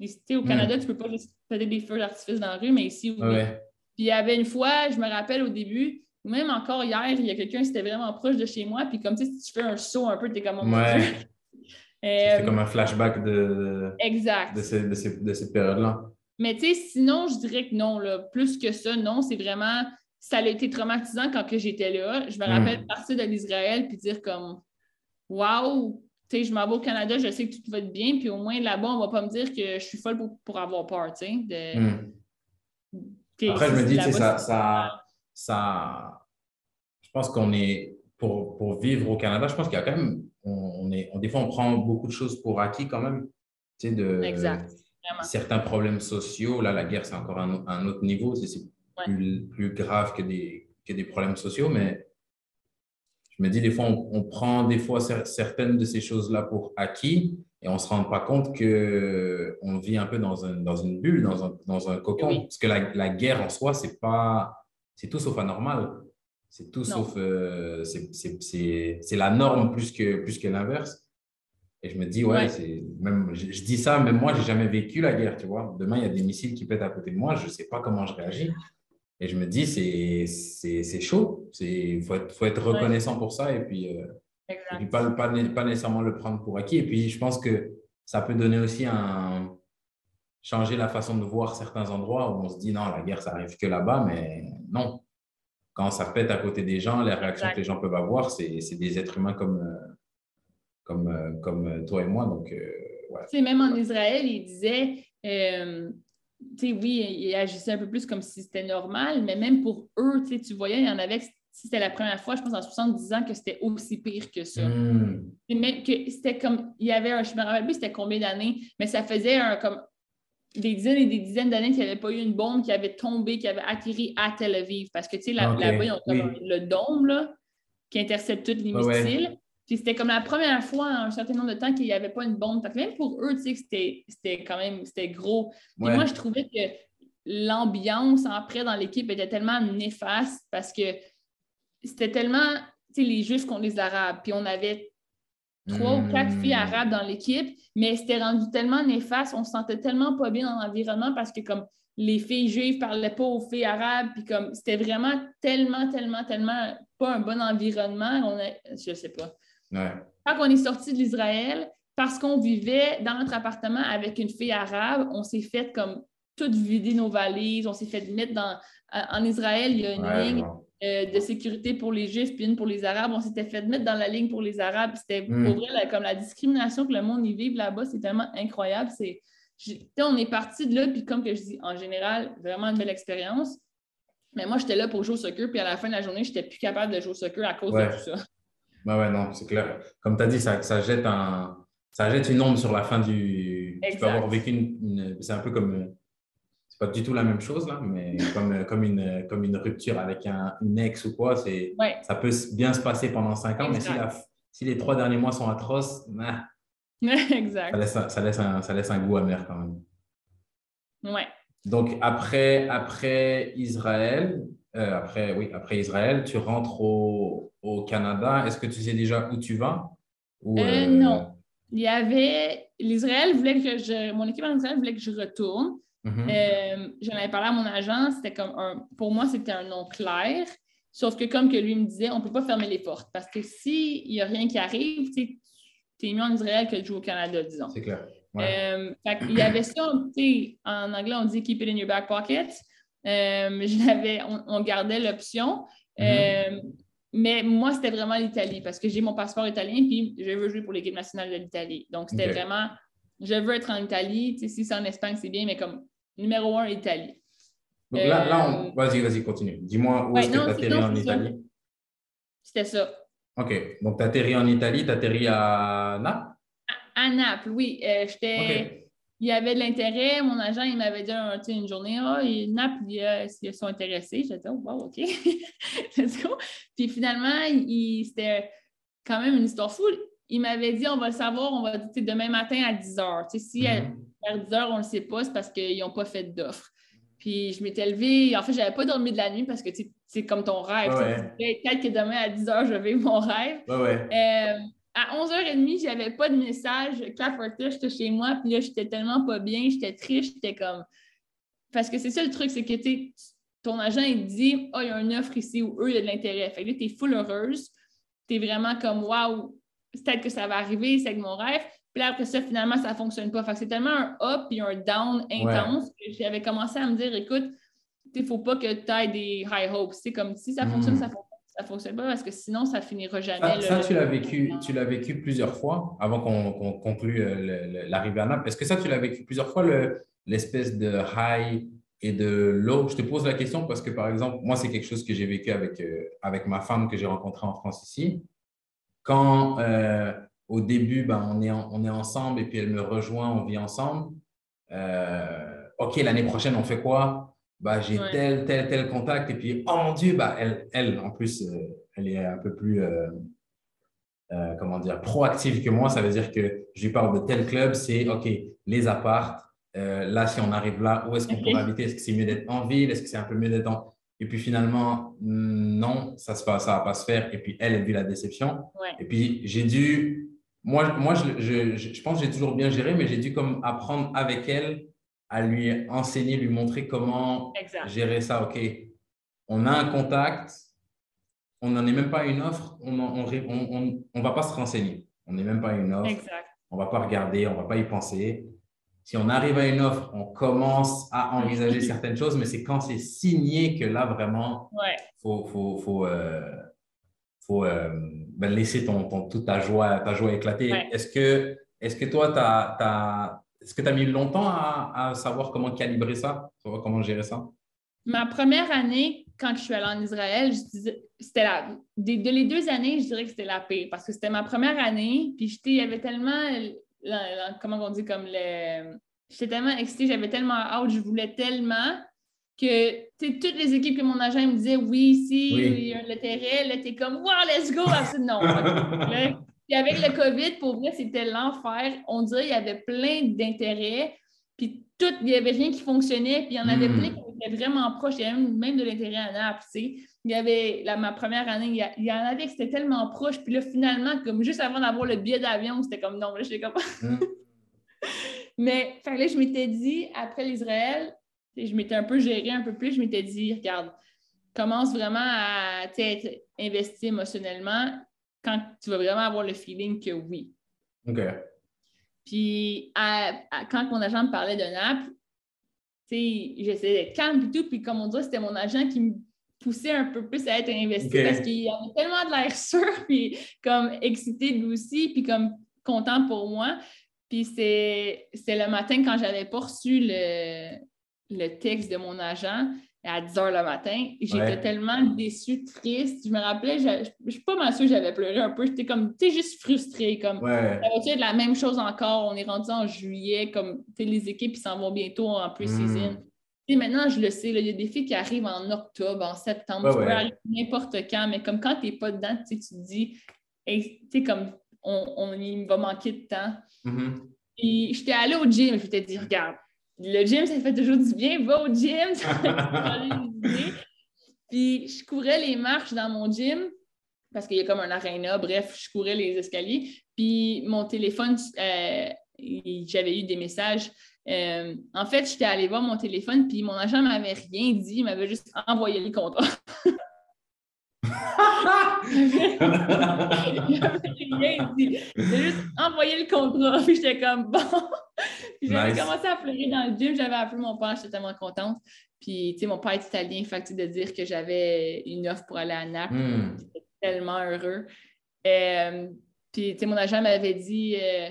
Sais, au Canada, tu ne peux pas juste faire des feux d'artifice dans la rue, mais ici, oui. Ouais. Puis il y avait une fois, je me rappelle au début, ou même encore hier, il y a quelqu'un qui était vraiment proche de chez moi, puis comme tu si tu fais un saut un peu, tu es comme oh Ouais. C'est Euh, comme un flashback de, exact. de, ces- de, ces- de cette période-là. Mais tu sais, sinon, je dirais que non, là. plus que ça, non, c'est vraiment, ça a été traumatisant quand que j'étais là. Je me Mm. rappelle partir de l'Israël puis dire comme, waouh, tu sais, je m'en vais au Canada, je sais que tout va être bien, puis au moins là-bas, on va pas me dire que je suis folle pour, pour avoir peur, tu sais. de- Hmm. Après, je me dis, tu sais, ça, ça, ça, je pense qu'on est, pour, pour vivre au Canada, je pense qu'il y a quand même, on, on est, on, des fois, on prend beaucoup de choses pour acquis quand même. Tu sais, de, Exact. Vraiment. certains problèmes sociaux. Là, la guerre, c'est encore un, un autre niveau. C'est Ouais. plus, plus grave que des, que des problèmes sociaux. Mais je me dis, des fois, on, on prend des fois cer- certaines de ces choses-là pour acquis et on ne se rend pas compte qu'on vit un peu dans, un, dans une bulle, dans un, dans un cocon. Oui. Parce que la, la guerre en soi, c'est pas, c'est tout sauf anormal. C'est tout Non. sauf, euh, c'est- la norme plus que, plus que l'inverse. Et je me dis, ouais, Ouais. même, je, je dis ça, même moi, j'ai jamais vécu la guerre, tu vois. Demain, il y a des missiles qui pètent à côté de moi, je sais pas comment je réagis. Et je me dis, c'est chaud. Il faut être, faut être reconnaissant pour ça et puis, euh, et puis pas, pas, pas nécessairement le prendre pour acquis. Et puis, je pense que ça peut donner aussi un. changer la façon de voir certains endroits où on se dit, non, la guerre, ça arrive que là-bas, mais non. Quand ça pète à côté des gens, les réactions Exact. que les gens peuvent avoir, c'est des êtres humains comme, euh, comme, euh, comme toi et moi. Donc, euh, ouais. Tu sais, même en Israël, il disait, euh, tu sais, oui, il agissait un peu plus comme si c'était normal, mais même pour eux, tu sais, tu voyais, il y en avait, si c'était la première fois, je pense, en 70 ans, que c'était aussi pire que ça. Et même que c'était comme, il y avait un, je me rappelle plus c'était combien d'années, mais ça faisait un, comme des dizaines et des dizaines d'années qu'il n'y avait pas eu une bombe qui avait tombé, qui avait atterri à Tel Aviv. Parce que, tu sais, là-bas, ils ont oui. le dôme, là, qui intercepte tous les ouais. missiles. Puis c'était comme la première fois en un certain nombre de temps qu'il n'y avait pas une bombe. Fait que même pour eux, tu sais, c'était- c'était quand même, c'était gros. Puis Ouais. moi, je trouvais que l'ambiance après dans l'équipe était tellement néfaste parce que c'était tellement, tu sais, les Juifs contre les Arabes. Puis on avait trois ou quatre filles arabes dans l'équipe, mais c'était rendu tellement néfaste, on se sentait tellement pas bien dans l'environnement parce que comme les filles juives parlaient pas aux filles arabes, puis comme c'était vraiment tellement, tellement, tellement pas un bon environnement. On a, je sais pas. Ouais. Quand on est sorti de l'Israël, parce qu'on vivait dans notre appartement avec une fille arabe, on s'est fait comme tout vider nos valises, on s'est fait mettre dans. En Israël, il y a une Ouais, ligne bon. Euh, de sécurité pour les Juifs puis une pour les Arabes. On s'était fait mettre dans la ligne pour les Arabes. C'était Mm. pour vrai, là, comme la discrimination que le monde y vive là-bas, c'est tellement incroyable. C'est, on est parti de là, puis comme que je dis, en général, vraiment une belle expérience. Mais moi, j'étais là pour jouer au soccer, puis à la fin de la journée, j'étais plus capable de jouer au soccer à cause Ouais. de tout ça. Ouais, ouais, non, c'est clair. Comme tu as dit, ça, ça, jette un, ça jette une ombre sur la fin du. Tu peux avoir vécu une. une- c'est un peu comme. Euh, C'est pas du tout la même chose, là, mais comme, euh, comme, une, comme une rupture avec un, une ex ou quoi, c'est, Ouais. ça peut bien se passer pendant cinq ans, mais si, la- si les trois derniers mois sont atroces, nah, exact. ça, laisse, un- ça, laisse un, ça laisse un goût amer quand même. Ouais. Donc, après, après Israël, euh, après, oui, après Israël, tu rentres au, au Canada. Est-ce que tu sais déjà où tu vas? Ou, Euh, non. Il y avait. L'Israël voulait que je. Mon équipe en Israël voulait que je retourne. Mhm. Euh, J'en avais parlé à mon agent, c'était comme un. Pour moi, c'était un nom clair. Sauf que, comme que lui me disait, on ne peut pas fermer les portes. Parce que s'il n'y a rien qui arrive, tu es mieux en Israël que de jouer au Canada, disons. C'est clair. Ouais. Euh, fait qu'il y avait ça, en anglais, on dit keep it in your back pocket. Euh, je l'avais- on, on gardait l'option. Euh, mais moi, c'était vraiment l'Italie parce que j'ai mon passeport italien puis je veux jouer pour l'équipe nationale de l'Italie. Donc, c'était vraiment, je veux être en Italie. Tu sais, si c'est en Espagne, c'est bien, mais comme numéro un, Italie. Donc là, là euh, on... vas-y, vas-y, continue. Dis-moi où Ouais, est-ce que tu non, en. Italie? C'était ça. OK. Donc, tu atterris en Italie, tu atterris à Naples? À Naples, oui. Euh, j'étais. Il y avait de l'intérêt. Mon agent, il m'avait dit un- sais, une journée, ah, et Naples, ils sont intéressés? J'ai dit, oh, wow, OK, let's go. Puis finalement, il- c'était quand même une histoire fou. Il m'avait dit, on va le savoir, on va demain matin à 10 h. Tu sais, si à- Mhm. Vers 10 h, on ne le sait pas, c'est parce qu'ils n'ont pas fait d'offre. Puis je m'étais levée, en fait, je n'avais pas dormi de la nuit parce que c'est comme ton rêve. Ouais, Peut-être que demain à 10 h, je vais mon rêve. Ouais, ouais. Euh, à 11h30, j'avais pas de message. Capoté, j'étais chez moi, puis là, j'étais tellement pas bien, j'étais triste, j'étais comme. Parce que c'est ça le truc, c'est que ton agent, il dit, oh, il y a une offre ici où eux, il y a de l'intérêt. Fait que là, t'es full heureuse. T'es vraiment comme, waouh, peut-être que ça va arriver, c'est avec mon rêve. Puis là, après ça, finalement, ça fonctionne pas. Fait que c'est tellement un up et un down intense que j'avais commencé à me dire, écoute, il faut pas que tu aies des high hopes. C'est comme si ça fonctionne, Mm. ça fonctionne, ça fonctionne pas parce que sinon, ça finira jamais. Ça, le- ça, tu l'as vécu, tu l'as vécu plusieurs fois avant qu'on conclue l'arrivée à Naples. Est-ce que ça, tu l'as vécu plusieurs fois, le- l'espèce de high et de low? Je te pose la question parce que, par exemple, moi, c'est quelque chose que j'ai vécu avec, euh, avec ma femme que j'ai rencontrée en France ici. Quand, euh, au début, ben, on, est en- on est ensemble et puis elle me rejoint, on vit ensemble. Euh, OK, l'année prochaine, on fait quoi? Bah, j'ai Ouais. tel, tel, tel contact. Et puis, oh mon Dieu, bah, elle, elle en plus, euh, elle est un peu plus, euh, comment dire, proactive que moi. Ça veut dire que je lui parle de tel club, c'est OK, les apparts. euh, là, si on arrive là, où est-ce qu'on Ok. pourrait habiter? Est-ce que c'est mieux d'être en ville? Est-ce que c'est un peu mieux d'être en. Et puis finalement, mm, non, ça ne va, pas se faire. Et puis elle, elle vit la déception. Ouais. Et puis j'ai dû. Moi, moi je, je, je- pense que j'ai toujours bien géré, mais j'ai dû comme apprendre avec elle à lui enseigner, lui montrer comment Exact. gérer ça. OK, on a un contact, on n'en est même pas à une offre, on ne on, on, on- on va pas se renseigner. On n'est même pas à une offre, Exact. on va pas regarder, on va pas y penser. Si on arrive à une offre, on commence à envisager certaines choses, mais c'est quand c'est signé que là, vraiment, Ouais. faut, faut, faut, euh, faut euh, ben, laisser ton, ton- toute ta joie, ta joie éclater. Ouais. Est-ce que, est-ce que toi, tu as, est-ce que tu as mis longtemps à, à savoir comment calibrer ça, savoir comment gérer ça? Ma première année, quand je suis allée en Israël, je disais, c'était la, des- de les deux années, je dirais que c'était la pire parce que c'était ma première année, puis j'étais, il y avait tellement, comment on dit, comme le, j'étais tellement excitée, j'avais tellement hâte, je voulais tellement que, toutes les équipes que mon agent me disait, oui, ici, Oui. il y a l'intérêt, là, t'es comme, wow, let's go, Ah, c'est non. Puis avec le COVID, pour vrai, c'était l'enfer. On dirait qu'il y avait plein d'intérêts. Puis tout, il n'y avait rien qui fonctionnait. Puis il y en avait Hmm. plein qui étaient vraiment proches. Il y avait même, de l'intérêt à Naples, tu sais. Il y avait, la, ma première année, il y, en avait qui étaient tellement proches. Puis là, finalement, comme juste avant d'avoir le billet d'avion, c'était comme non. Là, j'étais comme. Hmm. Mais là, je m'étais dit, après l'Israël, je m'étais un peu gérée un peu plus. Je m'étais dit, regarde, commence vraiment à être investi émotionnellement quand tu vas vraiment avoir le feeling que oui. OK. Puis à- à- quand mon agent me parlait de Naples, j'essayais d'être calme et tout. Puis comme on dirait, c'était mon agent qui me poussait un peu plus à être investi parce qu'il avait tellement de l'air sûr, puis comme excité lui aussi, puis comme content pour moi. Puis c'est c'est le matin quand j'avais pas reçu le, le texte de mon agent à 10 h le matin. J'étais Ouais. tellement déçue, triste. Je me rappelais, je, je suis pas mal sûre que j'avais pleuré un peu. J'étais comme, tu sais, juste frustrée. Comme, Ouais. ça va être la même chose encore? On est rendu en juillet, comme tu les équipes s'en vont bientôt en pre-season. Mm. Sais, maintenant, je le sais, il y a des filles qui arrivent en octobre, en septembre, Ouais, tu peux arriver n'importe quand, mais comme quand tu n'es pas dedans, tu te dis, Hey, tu sais, comme on, on- il va manquer de temps. Mhm. Puis j'étais allée au gym, je m'étais dit, regarde, le gym, ça fait toujours du bien, va au gym, ça. Puis je courais les marches dans mon gym parce qu'il y a comme un aréna, bref, je courais les escaliers. Puis mon téléphone, euh, j'avais eu des messages. Euh, en fait, j'étais allée voir mon téléphone, puis mon agent ne m'avait rien dit, il m'avait juste envoyé le contrat. il m'avait rien dit. Il a juste envoyé le contrat, puis j'étais comme bon. Puis j'avais Nice. commencé à pleurer dans le gym, j'avais appelé mon père, j'étais tellement contente. Puis, tu sais, mon père est italien, fait tu de dire que j'avais une offre pour aller à Naples, Hmm. j'étais tellement heureux. Euh, puis, tu sais, mon agent m'avait dit euh,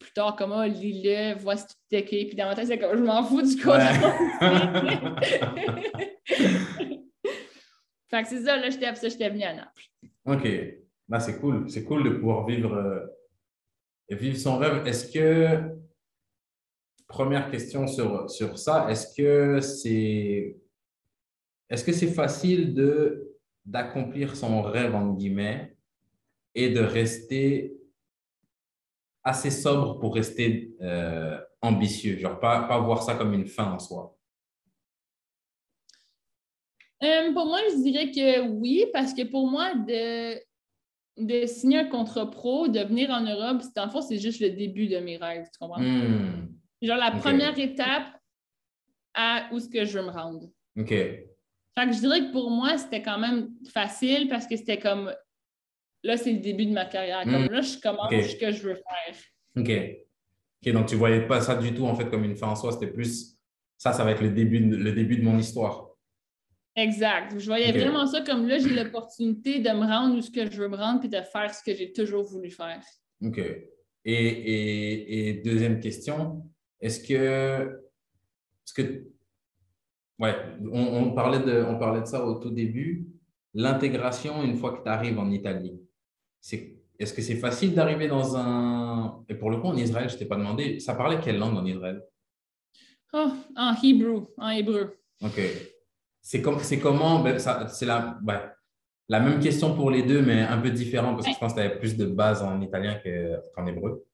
plus tard, comment, lis-le, vois si tout est OK. Puis dans ma tête, c'est comme, je m'en fous du contrat. fait que c'est ça, là, j'étais, ça, j'étais venue à Naples. OK. Bah, c'est cool. C'est cool de pouvoir vivre, euh, et vivre son rêve. Est-ce que, première question sur, sur ça, est-ce que c'est est-ce que c'est facile de d'accomplir son rêve, entre guillemets, et de rester assez sobre pour rester euh, ambitieux, genre pas, pas voir ça comme une fin en soi? Euh, pour moi, je dirais que oui, parce que pour moi, de, de signer un contrat pro, de venir en Europe, c'est- dans le fond, c'est juste le début de mes rêves, tu comprends? Hmm. Genre la première étape à où est-ce que je veux me rendre. OK. Fait que je dirais que pour moi, c'était quand même facile parce que c'était comme là, c'est le début de ma carrière. Comme Mm. là, je commence ce que je veux faire. OK. OK, donc tu voyais pas ça du tout en fait comme une fin en soi, c'était plus ça, ça va être le début de, le début de mon histoire. Exact. Je voyais vraiment ça comme là, j'ai l'opportunité de me rendre où ce que je veux me rendre puis de faire ce que j'ai toujours voulu faire. OK. Et, et, et deuxième question, est-ce que, est-ce que, ouais, on, on parlait de, on parlait de ça au tout début, l'intégration une fois que tu arrives en Italie, c'est, est-ce que c'est facile d'arriver dans un, et pour le coup en Israël, je t'ai pas demandé, ça parlait quelle langue en Israël? Oh, en hébreu, en hébreu. OK. C'est comme, c'est comment, ben, ça, c'est la, ouais, la même question pour les deux, mais un peu différent parce que je pense que tu avais plus de base en italien que- qu'en hébreu.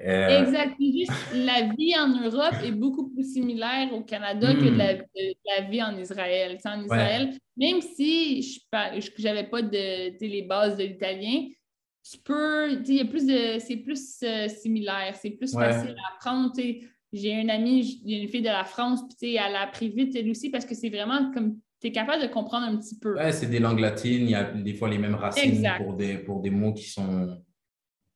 Euh, Exact. Juste la vie en Europe est beaucoup plus similaire au Canada que de la, de la vie en Israël. Tu sais, en Israël, même si je n'avais pas de, les bases de l'italien, tu peux, il y a plus de, c'est plus euh, similaire, c'est plus Ouais. facile à apprendre. J'ai une amie, une fille de la France, puis elle a appris vite elle aussi parce que c'est vraiment comme tu es capable de comprendre un petit peu. Ouais, c'est des langues latines, il y a des fois les mêmes racines Exact. pour des, pour des mots qui sont.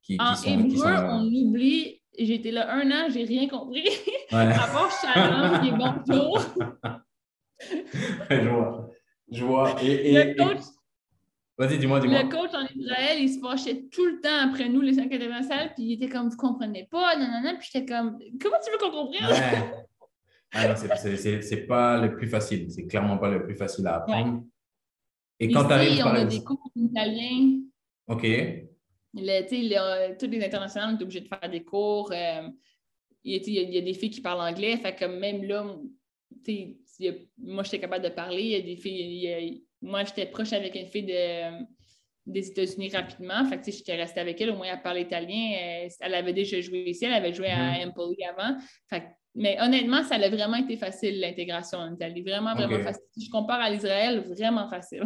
Qui, qui En sont, hébreu, qui sont, on oublie. Été là un an, j'ai rien compris. ouais. à part Shalom est bonjour. je vois. Je vois. Et, et- Le coach, et- Vas-y, dis-moi, dis-moi. le coach en Israël, il se fâchait tout le temps après nous, les 5 salles, puis il était comme, vous comprenez pas, nanana, puis j'étais comme, comment tu veux qu'on comprenne? Ouais. Ah non, c'est- c'est- c'est c'est pas le plus facile. C'est clairement pas le plus facile à apprendre. Et quand tu arrives on par a exemple. des cours en italien. OK. Le, tous les internationaux, on est obligé de faire des cours. euh, il, y a- il y des filles qui parlent anglais, fait que même là, a- moi, j'étais capable de parler. Il y a des filles, a- moi, j'étais proche avec une fille de, des États-Unis rapidement. Fait que, j'étais restée avec elle, au moins elle parlait italien. Elle, elle avait déjà joué ici, elle avait joué à Empoli avant. Fait que mais honnêtement, ça a vraiment été facile, l'intégration en Italie. Vraiment, vraiment facile. Si je compare à l'Israël, vraiment facile.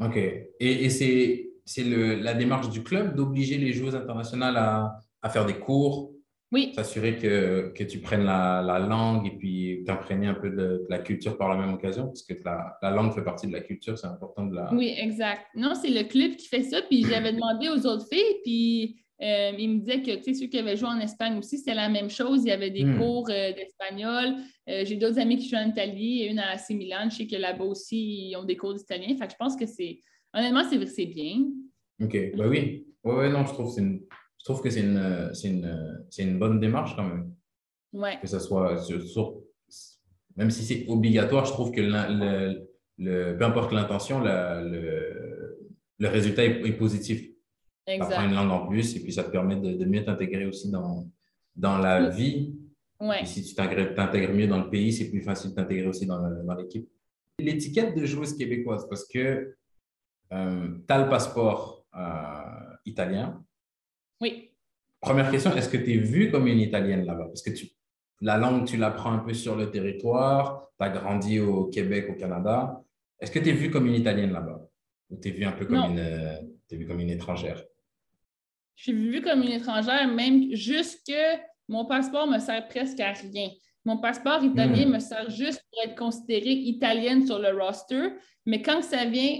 OK. Et, et c'est la démarche du club d'obliger les joueuses internationales à, à, faire des cours, oui. S'assurer que, que, tu prennes la, la langue et puis t'imprégner un peu de, la culture par la même occasion, parce que la, la langue fait partie de la culture, c'est important de la. Oui, exact. Non, c'est le club qui fait ça. Puis j'avais demandé aux autres filles, puis euh, ils me disaient que tu sais, ceux qui avaient joué en Espagne aussi, c'était la même chose. Il y avait des hmm. cours euh, d'espagnol. Euh, j'ai d'autres amis qui jouent en Italie, et une à AC Milan. Je sais que là-bas aussi, ils ont des cours d'italien. Fait que je pense que c'est. Honnêtement, c'est bien. OK. Ben oui. Oui, oui, non, je trouve que c'est une je trouve que c'est une, une, une, bonne démarche quand même. Ouais. Que ce soit, même si c'est obligatoire, je trouve que le, le, peu importe l'intention, le, le, résultat est, positif. Exact. Apprends une langue en plus et puis ça te permet de, de mieux t'intégrer aussi dans, dans la vie. Ouais. Et si tu t'intègres mieux dans le pays, c'est plus facile de t'intégrer aussi dans l'équipe. L'étiquette de joueuse québécoise, parce que euh, tu as le passeport euh, italien, oui. Première question, est-ce que tu es vue comme une Italienne là-bas? Parce que tu, la langue, tu l'apprends un peu sur le territoire, tu as grandi au Québec, au Canada. Est-ce que tu es vue comme une Italienne là-bas? Ou tu es vue un peu comme une, es vue comme une étrangère? Je suis vue comme une étrangère, même juste que mon passeport me sert presque à rien. Mon passeport italien hmm. me sert juste pour être considérée italienne sur le roster, mais quand ça vient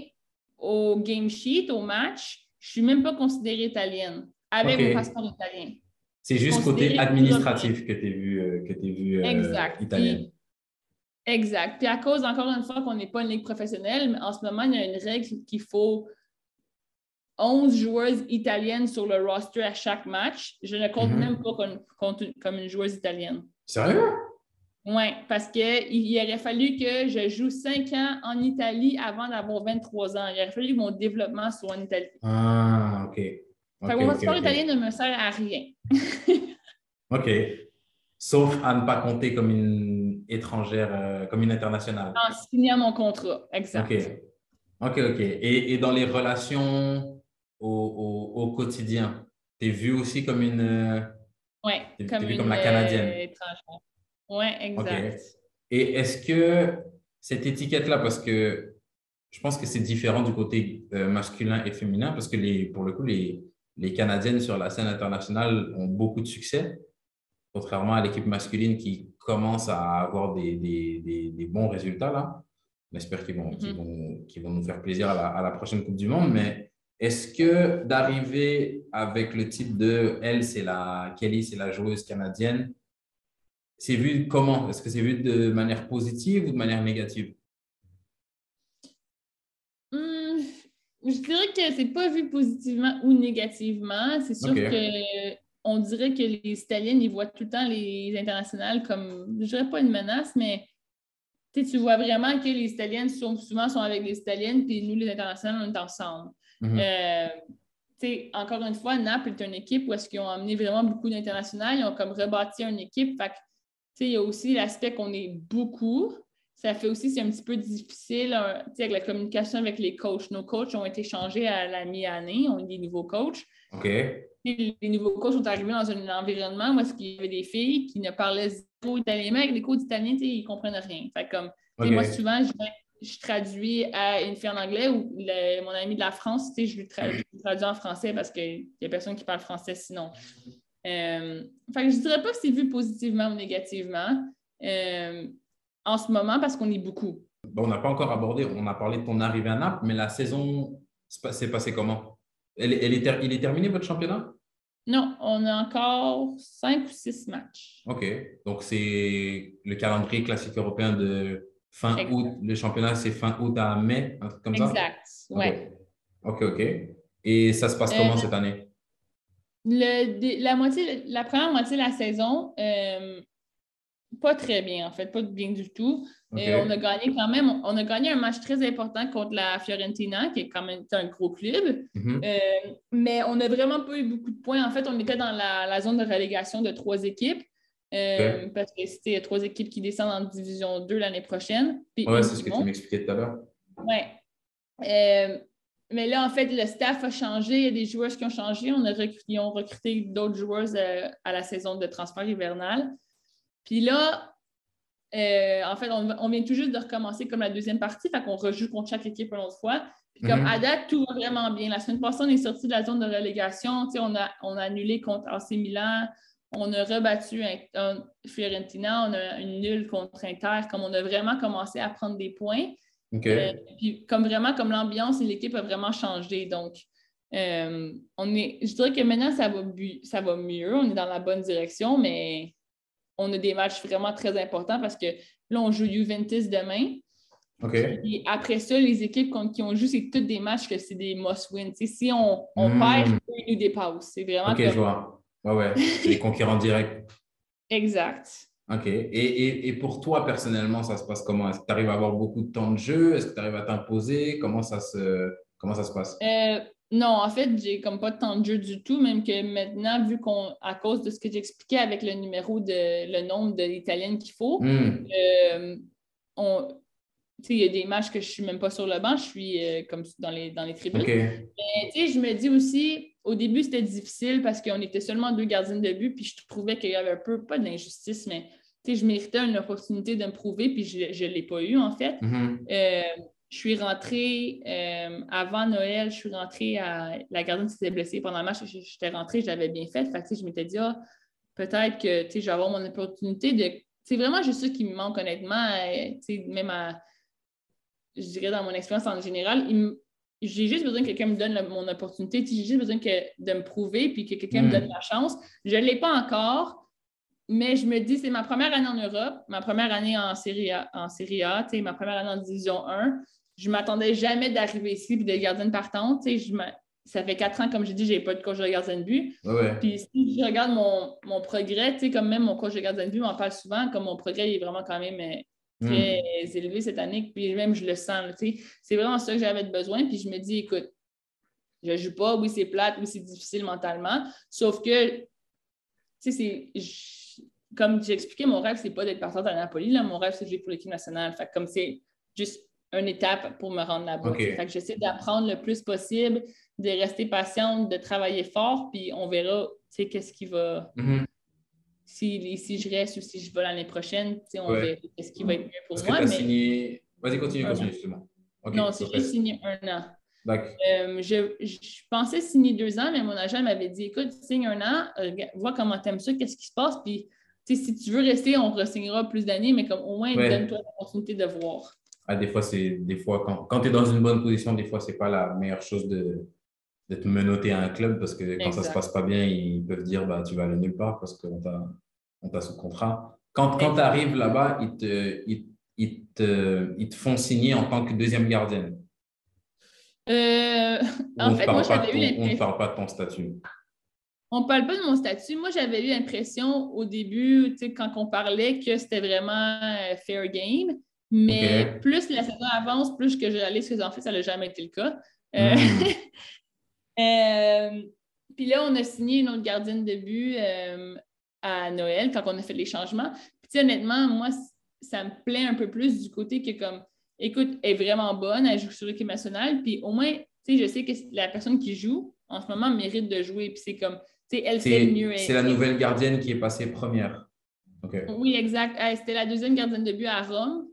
au game sheet, au match, je ne suis même pas considérée italienne avec okay. passeport italien. C'est juste côté administratif que tu as vu, euh, que vu euh, exact. italienne. exact. Puis à cause, encore une fois, qu'on n'est pas une ligue professionnelle, mais en ce moment, il y a une règle qu'il faut 11 joueuses italiennes sur le roster à chaque match. Je ne compte mhm. même pas comme, une joueuse italienne. Sérieux? Oui, parce qu'il aurait fallu que je joue 5 ans en Italie avant d'avoir 23 ans. Il aurait fallu que mon développement soit en Italie. Ah, OK. Okay, mon passeport italien ne me sert à rien. OK. Sauf à ne pas compter comme une étrangère, euh, comme une internationale. En signant mon contrat, exact. OK. OK, OK. Et, et dans les relations au, au, au quotidien, tu es vue aussi comme une. Euh, oui, comme, es comme la Canadienne. Euh, étrangère. Oui, exact. Et est-ce que cette étiquette-là, parce que je pense que c'est différent du côté masculin et féminin, parce que les, pour le coup, les, les Canadiennes sur la scène internationale ont beaucoup de succès, contrairement à l'équipe masculine qui commence à avoir des, des, des, bons résultats là. On espère qu'ils vont, mm-hmm. vont, vont, nous faire plaisir à la, prochaine Coupe du Monde. Mais est-ce que d'arriver avec le titre de elle, c'est la Kelly, c'est la joueuse canadienne, c'est vu comment? Est-ce que c'est vu de manière positive ou de manière négative? Je dirais que c'est pas vu positivement ou négativement. C'est sûr que on dirait que les Italiennes, ils voient tout le temps les internationales comme, je dirais pas une menace, mais tu vois vraiment que les Italiennes sont, souvent sont avec les Italiennes, puis nous, les internationales, on est ensemble. Mhm. Euh, encore une fois, Naples est une équipe où est-ce qu'ils ont amené vraiment beaucoup d'internationales, ils ont comme rebâti une équipe. Il y a aussi l'aspect qu'on est beaucoup, ça fait aussi, c'est un petit peu difficile avec la communication avec les coachs. Nos coachs ont été changés à la mi-année, on a des nouveaux coachs. OK. les nouveaux coachs sont arrivés dans un environnement où il y avait des filles qui ne parlaient zéro italien. Mais avec les coachs italiens, ils ne comprennent rien. Fait comme, Moi, souvent, je, traduis à une fille en anglais ou mon ami de la France, je lui traduis, en français parce qu'il n'y a personne qui parle français sinon. Euh, fait que je ne dirais pas que c'est vu positivement ou négativement. Euh, en ce moment parce qu'on est beaucoup. Bon, on n'a pas encore abordé, on a parlé de ton arrivée à Naples, mais la saison s'est passée comment? Elle, elle est il est terminé votre championnat? Non, on a encore cinq ou six matchs. OK. Donc, c'est le calendrier classique européen de fin août. Le championnat, c'est fin août à mai, un truc comme ça? Exact, oui. OK, OK. Et ça se passe comment euh, cette année? Le, la, moitié, la première moitié de la saison, euh, pas très bien, en fait, pas bien du tout. Et on a gagné quand même, on a gagné un match très important contre la Fiorentina, qui est quand même un gros club. Mhm. Euh, mais on n'a vraiment pas eu beaucoup de points. En fait, on était dans la, zone de relégation de trois équipes. Euh, parce que c'était trois équipes qui descendent en division 2 l'année prochaine. Oui, c'est ce que tu m'expliquais tout à l'heure. Oui. Euh, mais là, en fait, le staff a changé. Il y a des joueurs qui ont changé. On a recruté, ils ont recruté d'autres joueurs à la saison de transfert hivernal. Puis là, euh, en fait, on, vient tout juste de recommencer comme la deuxième partie, fait qu'on rejoue contre chaque équipe une autre fois. Puis comme mhm. à date, tout va vraiment bien. La semaine passée, on est sorti de la zone de relégation. On a, on a annulé contre AC Milan. On a rebattu un, Fiorentina. On a une nulle contre Inter. Comme on a vraiment commencé à prendre des points. Euh, puis comme vraiment, comme l'ambiance et l'équipe a vraiment changé. Donc, euh, on est, je dirais que maintenant, ça va, ça va mieux. On est dans la bonne direction, mais on a des matchs vraiment très importants parce que là, on joue Juventus demain. Et après ça, les équipes contre qui on joue, c'est toutes des matchs que c'est des must-win. Si on, on hmm. perd, ils nous dépassent. C'est vraiment. OK, je vois. Ouais, ouais. les concurrents directs. Exact. OK. Et, et, pour toi, personnellement, ça se passe comment? Est-ce que tu arrives à avoir beaucoup de temps de jeu? Est-ce que tu arrives à t'imposer? Comment, ça se, comment ça se passe? Euh, non, en fait, j'ai comme pas de temps de jeu du tout, même que maintenant, vu qu'on, à cause de ce que j'expliquais avec le numéro de le nombre d'Italiennes qu'il faut, hmm. euh, il y a des matchs que je ne suis même pas sur le banc, je suis euh, comme dans les, dans les tribunes. Mais je me dis aussi, au début, c'était difficile parce qu'on était seulement deux gardiens de but, puis je trouvais qu'il y avait un peu, pas d'injustice, mais je méritais une opportunité de me prouver, puis je ne l'ai pas eu en fait. Mm-hmm. Euh, je suis rentrée euh, avant Noël, je suis rentrée à. La gardienne s'était blessée pendant le match, j'étais rentrée, je l'avais bien fait. Fait je m'étais dit, ah, peut-être que je vais avoir mon opportunité de. C'est vraiment juste ça qui me manque, honnêtement. Euh, même à, je dirais dans mon expérience en général, j'ai juste besoin que quelqu'un me donne mon opportunité. J'ai juste besoin que, de me prouver puis que quelqu'un me mm. donne la chance. Je ne l'ai pas encore, mais je me dis, c'est ma première année en Europe, ma première année en Série A, en série a ma première année en Division 1 je m'attendais jamais d'arriver ici et de garder une partante. Je ça fait quatre ans, comme j'ai dit, je n'ai pas de coach de gardien de but. Puis si je regarde mon, mon progrès, comme même mon coach de gardien de but m'en parle souvent, comme mon progrès est vraiment quand même euh, très hmm. élevé cette année, puis même je le sens. C'est vraiment ça que j'avais besoin. Puis je me dis, écoute, je ne joue pas, oui, c'est plate, oui, c'est difficile mentalement. Sauf que, tu sais, c'est. Comme j'ai expliqué, mon rêve, c'est pas d'être partante à Napoli. Là. Mon rêve, c'est de jouer pour l'équipe nationale. Fait comme c'est juste une étape pour me rendre là-bas. que j'essaie d'apprendre le plus possible, de rester patiente, de travailler fort, puis on verra qu'est-ce qui va. Mm-hmm. si, si, je reste ou si je vais l'année prochaine, on verra ce qui va être mieux pour moi. Mais... Signé... Vas-y, continue, continue, justement. non, c'est juste signé un an. Euh, je, je, pensais signer deux ans, mais mon agent m'avait dit écoute, signe un an, euh, vois comment tu aimes ça, qu'est-ce qui se passe, puis si tu veux rester, on re-signera plus d'années, mais comme au moins donne-toi l'opportunité de voir. Ah, des fois, c'est des fois quand, quand tu es dans une bonne position, des fois, c'est pas la meilleure chose de, de te menotter à un club parce que quand ça ça se passe pas bien, ils peuvent dire bah, tu vas aller nulle part parce qu'on t'a sous contrat. Quand, quand tu arrives là-bas, ils te, ils, ils, te, ils te font signer en tant que deuxième gardienne. Euh, en fait, moi, j'avais eu On ne parle pas de ton statut. On ne parle pas de mon statut. Moi, j'avais eu l'impression au début, quand on parlait, que c'était vraiment euh, fair game. Mais plus la saison avance, plus que je réalise que en fait, ça n'a jamais été le cas. Euh, hmm. euh, puis là, on a signé une autre gardienne de but à Noël quand on a fait les changements. Puis honnêtement, moi, ça me plaît un peu plus du côté que comme, écoute, elle est vraiment bonne, elle joue sur l'équipe nationale, puis au moins, je sais que la personne qui joue en ce moment mérite de jouer, puis c'est comme, elle sait mieux. C'est la nouvelle gardienne qui est passée première. Oui, exact. C'était la deuxième gardienne de but à Rome.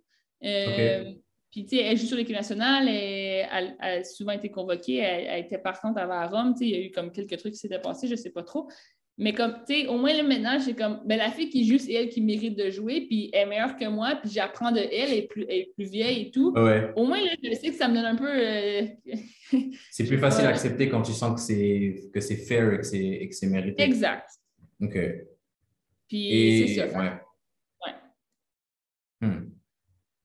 Euh, puis, tu sais, elle joue sur l'équipe nationale, et elle, a souvent été convoquée, elle, était partante avant à Rome, tu sais, il y a eu comme quelques trucs qui s'étaient passés, je ne sais pas trop. Mais comme, tu sais, au moins là, maintenant, j'ai comme, ben, la fille qui joue, c'est elle qui mérite de jouer, puis elle est meilleure que moi, puis j'apprends de elle, elle est plus, elle est plus vieille et tout. Au moins, là, je sais que ça me donne un peu. Euh, c'est plus facile à accepter quand tu sens que c'est, que c'est fair et que c'est, mérité. Exact. OK. Puis c'est ça. Ouais. ouais. Hmm.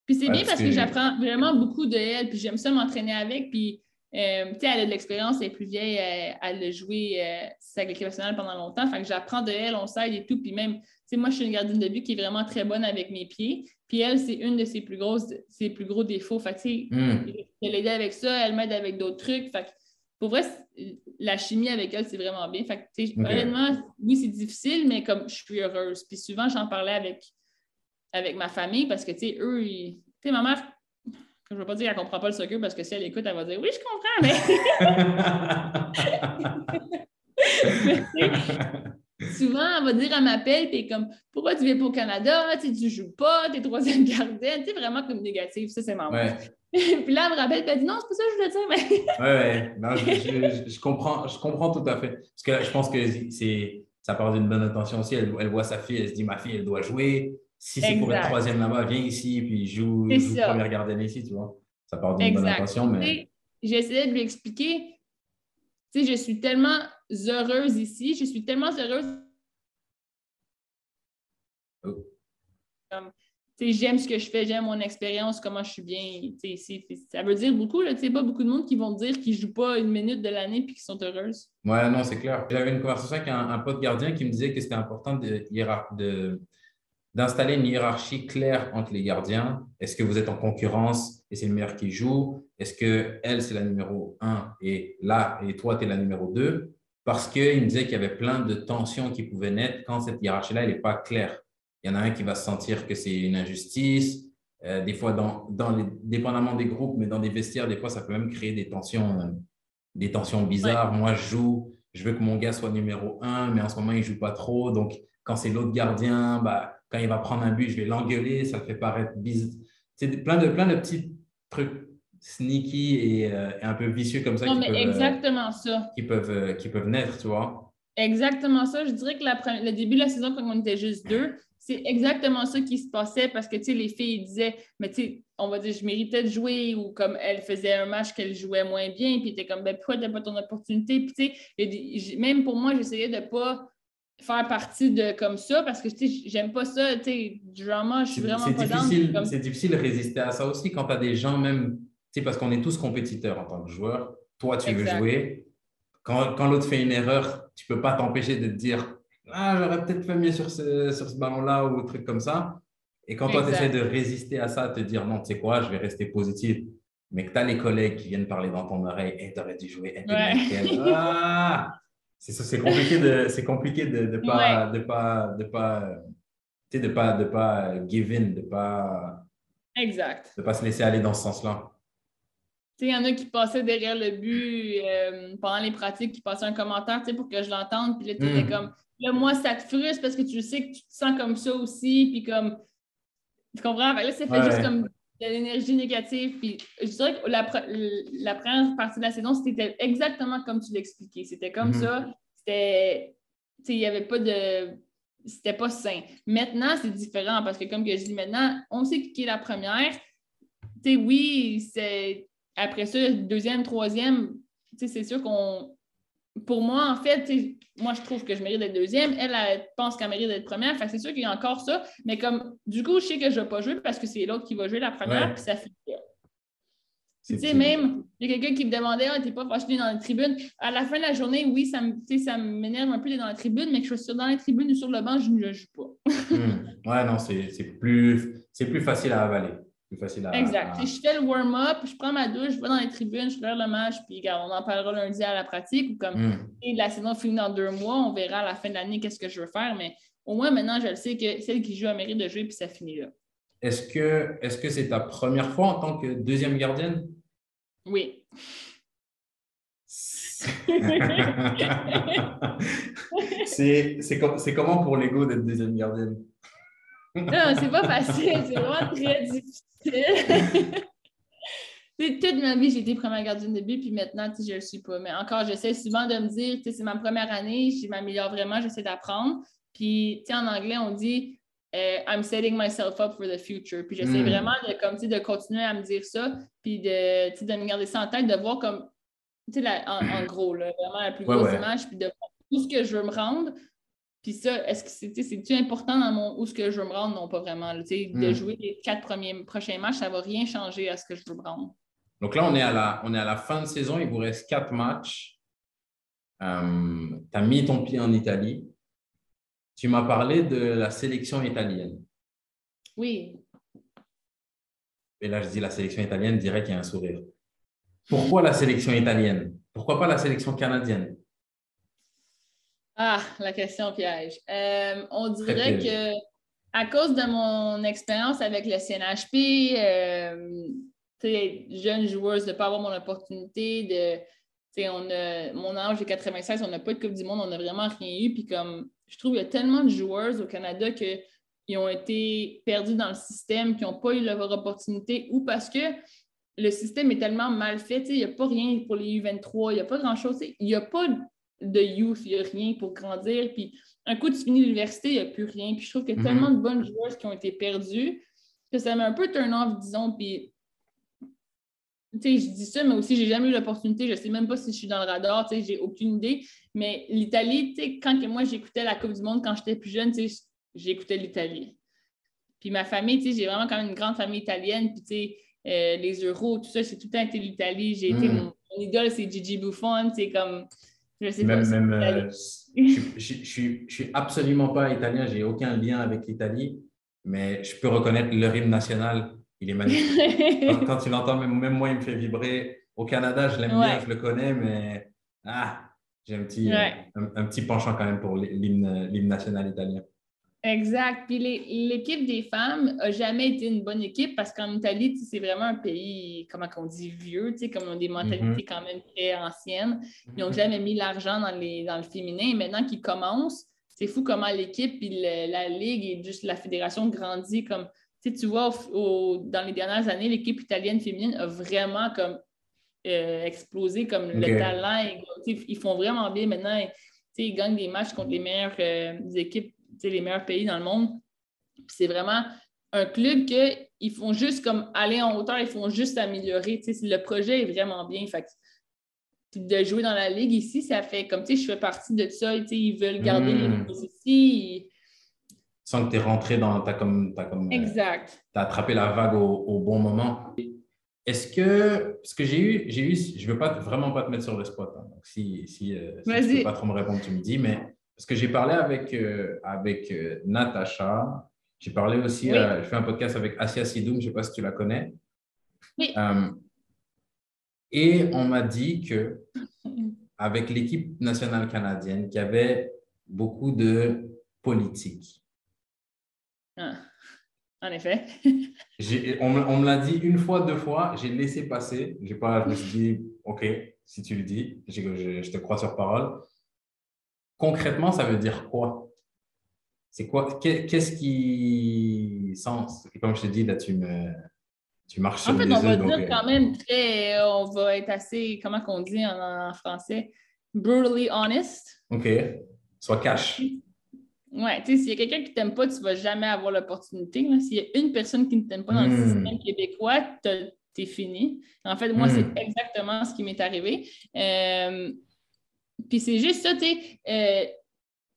Puis c'est bien parce que, j'apprends vraiment beaucoup de elle, puis j'aime ça m'entraîner avec. Puis, euh, tu sais, elle a de l'expérience, elle est plus vieille, elle, a joué euh, avec l'équipe nationale pendant longtemps. Fait que j'apprends de elle, on s'aide et tout. Puis même, tu sais, moi, je suis une gardienne de but qui est vraiment très bonne avec mes pieds. Puis elle, c'est une de ses plus grosses, ses plus gros défauts. Fait que, tu sais, hmm. elle aide avec ça, elle m'aide avec d'autres trucs. Fait que, pour vrai, la chimie avec elle, c'est vraiment bien. Fait que, honnêtement, oui, c'est difficile, mais comme je suis heureuse. Puis souvent, j'en parlais avec avec ma famille parce que, tu sais, eux, tu sais, ma mère, je ne veux pas dire qu'elle ne comprend pas le soccer parce que si elle écoute, elle va dire oui, je comprends, mais. souvent, elle va dire, elle m'appelle, puis comme, pourquoi tu viens pour le Canada? Tu ne joues pas, tu es troisième gardienne. Tu sais, vraiment comme négatif. Ça, c'est marrant. puis là, elle me rappelle, puis elle dit, non, c'est pas ça que je voulais dire. Mais... ouais, ouais. je, comprends, je comprends tout à fait. Parce que je pense que c'est, ça part d'une bonne intention aussi. Elle, elle, voit sa fille, elle se dit, ma fille, elle doit jouer. Si c'est pour être troisième là-bas, viens ici, puis joue, joue première gardienne ici, tu vois. Ça part d'une bonne intention, mais. J'essayais de lui expliquer, tu sais, je suis tellement heureuse ici, je suis tellement heureuse. Oh. J'aime ce que je fais, j'aime mon expérience, comment je suis bien ici. Ça veut dire beaucoup, là, pas beaucoup de monde qui vont dire qu'ils ne jouent pas une minute de l'année et qu'ils sont heureuses. Ouais, non, c'est clair. J'avais une conversation avec un, un, pote gardien qui me disait que c'était important de, de, d'installer une hiérarchie claire entre les gardiens. Est-ce que vous êtes en concurrence et c'est le meilleur qui joue? Est-ce que elle, c'est la numéro 1 et là, et toi, tu es la numéro 2? Parce qu'il me disait qu'il y avait plein de tensions qui pouvaient naître quand cette hiérarchie-là, n'est pas claire. Il y en a un qui va se sentir que c'est une injustice. Euh, des fois, dans, dans les, dépendamment des groupes, mais dans des vestiaires, des fois, ça peut même créer des tensions, euh, des tensions bizarres. Moi, je joue, je veux que mon gars soit numéro 1, mais en ce moment, il ne joue pas trop. Donc, quand c'est l'autre gardien, bah, quand il va prendre un but, je vais l'engueuler, ça le fait paraître bizarre. C'est plein de, plein de petits trucs sneaky et, euh, un peu vicieux comme ça. Non, mais euh, exactement ça. Qui peuvent, euh, qui peuvent naître, tu vois. Exactement ça. Je dirais que le début de la saison, quand on était juste deux, c'est exactement ça qui se passait parce que, tu sais, les filles disaient, mais tu sais, on va dire, je méritais de jouer ou comme elle faisait un match qu'elle jouait moins bien, puis tu comme, ben pourquoi t'as pas ton opportunité? Puis, tu sais, même pour moi, j'essayais de pas faire partie de comme ça parce que j'aime pas ça, tu sais, drama, je suis vraiment pas difficile, C'est difficile de résister à ça aussi quand tu as des gens même, tu sais, parce qu'on est tous compétiteurs en tant que joueur. Toi, tu veux jouer. Quand, quand l'autre fait une erreur, tu peux pas t'empêcher de te dire Ah, j'aurais peut-être fait mieux sur ce, sur ce ballon-là ou un truc comme ça. Et quand toi, tu essaies de résister à ça, te dire non, tu sais quoi, je vais rester positif, mais que tu as les collègues qui viennent parler dans ton oreille, et tu aurais dû jouer, ah! C'est compliqué de c'est compliqué de ne pas de pas de pas de pas de pas give in de pas exact de pas se laisser aller dans ce sens-là il y en a qui passaient derrière le but euh, pendant les pratiques, qui passaient un commentaire pour que je l'entende. Puis là, tu étais hmm. comme, là, moi, ça te frustre parce que tu sais que tu te sens comme ça aussi. Puis comme, tu comprends? là, c'est fait juste comme de l'énergie négative. Puis je dirais que la, la, première partie de la saison, c'était exactement comme tu l'expliquais. C'était comme mhm. ça. C'était, il n'y avait pas de. C'était pas sain. Maintenant, c'est différent parce que, comme que je dis maintenant, on sait qui est la première. Tu sais, oui, c'est. Après ça, deuxième, troisième, c'est sûr qu'on. Pour moi, en fait, moi, je trouve que je mérite d'être deuxième. Elle, elle pense qu'elle mérite d'être première. Fait c'est sûr qu'il y a encore ça. Mais comme, du coup, je sais que je ne vais pas jouer parce que c'est l'autre qui va jouer la première, puis ça fait Tu sais, même, il y a quelqu'un qui me demandait Ah, t'es pas fâché dans la tribune. À la fin de la journée, oui, ça, m'énerve un peu d'être dans la tribune, mais que je sois dans la tribune ou sur le banc, je ne le joue pas. Hmm. Ouais, non, c'est plus, plus facile à avaler facile à. Exact. Je fais le warm-up, je prends ma douche, je vais dans les tribunes, je regarde le match, puis regarde, on en parlera lundi à la pratique. Ou comme hmm. la saison finit dans deux mois, on verra à la fin de l'année qu'est-ce que je veux faire. Mais au moins, maintenant, je le sais que celle qui joue a mérite de jouer, puis ça finit là. Est-ce que est-ce que c'est ta première fois en tant que deuxième gardienne? Oui. c'est comment pour l'ego d'être deuxième gardienne? Non, c'est pas facile, c'est vraiment très difficile. toute ma vie, j'ai été première gardienne de but, puis maintenant, je ne le suis pas. Mais encore, j'essaie souvent de me dire, c'est ma première année, je m'améliore vraiment, j'essaie d'apprendre. Puis, en anglais, on dit euh, I'm setting myself up for the future. Puis, j'essaie hmm. vraiment de, comme, de continuer à me dire ça, puis de, de me garder ça en tête, de voir comme, en, en, gros, vraiment la plus grosse image, puis de voir tout ce que je veux me rendre, puis ça, est-ce que c'est important dans mon où ce que je veux me rendre? Non, pas vraiment. De hmm. jouer les quatre premiers prochains matchs, ça ne va rien changer à ce que je veux me rendre. Donc là, on est à la, on est à la fin de saison, il vous reste quatre matchs. Euh, tu as mis ton pied en Italie. Tu m'as parlé de la sélection italienne. Oui. Et là, je dis la sélection italienne, dirait qu'il y a un sourire. Pourquoi la sélection italienne? Pourquoi pas la sélection canadienne? Ah, la question piège. Euh, on dirait que à cause de mon expérience avec le CNHP, euh, jeune joueuse, de ne pas avoir mon opportunité, de on a, mon âge est 96, on n'a pas de Coupe du Monde, on n'a vraiment rien eu. Puis comme je trouve qu'il y a tellement de joueurs au Canada qui ont été perdus dans le système, qui n'ont pas eu leur opportunité, ou parce que le système est tellement mal fait. Il n'y a pas rien pour les U23, il n'y a pas grand-chose. Il n'y a pas de youth, il n'y a rien pour grandir. Puis un coup, tu finis l'université, il n'y a plus rien. Puis je trouve qu'il y a tellement de bonnes joueurs qui ont été perdus que ça m'a un peu turn off, disons. Puis je dis ça, mais aussi, j'ai jamais eu l'opportunité. Je ne sais même pas si je suis dans le radar, tu sais, j'ai aucune idée. Mais l'Italie, quand que moi, j'écoutais la Coupe du Monde quand j'étais plus jeune, j'écoutais l'Italie. Puis ma famille, j'ai vraiment quand même une grande famille italienne. Puis, tu sais, euh, les euros, tout ça, c'est tout le temps été l'Italie. J'ai été, hmm. mon, idole, c'est Gigi Buffon, c'est comme, je sais pas. Même, euh, je, je, suis absolument pas italien, j'ai aucun lien avec l'Italie, mais je peux reconnaître le rythme national il est magnifique. quand, tu l'entends, même, moi, il me fait vibrer. Au Canada, je l'aime bien, je le connais, mais ah, j'ai un petit, un, petit penchant quand même pour l'hymne national italien. Exact. Puis l'équipe des femmes n'a jamais été une bonne équipe parce qu'en Italie, c'est vraiment un pays, comment on dit, vieux, comme on a des mentalités mm-hmm. quand même très anciennes. Ils n'ont mm-hmm. jamais mis l'argent dans, dans le féminin. Et maintenant qu'ils commencent, c'est fou comment l'équipe, puis la ligue et juste la fédération grandit comme tu vois, dans les dernières années, l'équipe italienne féminine a vraiment comme euh, explosé comme le talent. ils font vraiment bien maintenant. ils gagnent des matchs contre les meilleures euh, équipes, les meilleurs pays dans le monde. C'est vraiment un club qu'ils font juste comme aller en hauteur, ils font juste améliorer. Le projet est vraiment bien. Fait de jouer dans la ligue ici, ça fait comme je fais partie de ça. Ils veulent garder les hmm. ici sans que tu es rentré dans. ta comme, as comme exact. as attrapé la vague au, bon moment. Est-ce que. ce que j'ai eu, j'ai eu. Je ne veux pas, vraiment pas te mettre sur le spot. Hein. donc, si, si, euh, tu ne peux pas trop me répondre, tu me dis. Mais parce que j'ai parlé avec, euh, avec euh, Natacha. J'ai parlé aussi. je fais un podcast avec Asia Sidoum. Je ne sais pas si tu la connais. Oui. et on m'a dit que avec l'équipe nationale canadienne, qu'il y avait beaucoup de politique. Ah, en effet. on, me l'a dit une fois, deux fois, j'ai laissé passer. Pas, je me suis dit, OK, si tu le dis, je, je te crois sur parole. Concrètement, ça veut dire quoi? C'est quoi? Qu'est-ce qui sens? Comme je te dis, là, tu me. Tu marches en fait, on va dire quand même très. On va être assez, comment qu'on dit en, en français, brutally honest. OK. Sois cash. Oui, tu sais, s'il y a quelqu'un qui ne t'aime pas, tu ne vas jamais avoir l'opportunité. S'il y a une personne qui ne t'aime pas dans le hmm. système québécois, tu es fini. En fait, moi, c'est hmm. exactement ce qui m'est arrivé. Euh, puis c'est juste ça, tu sais, euh,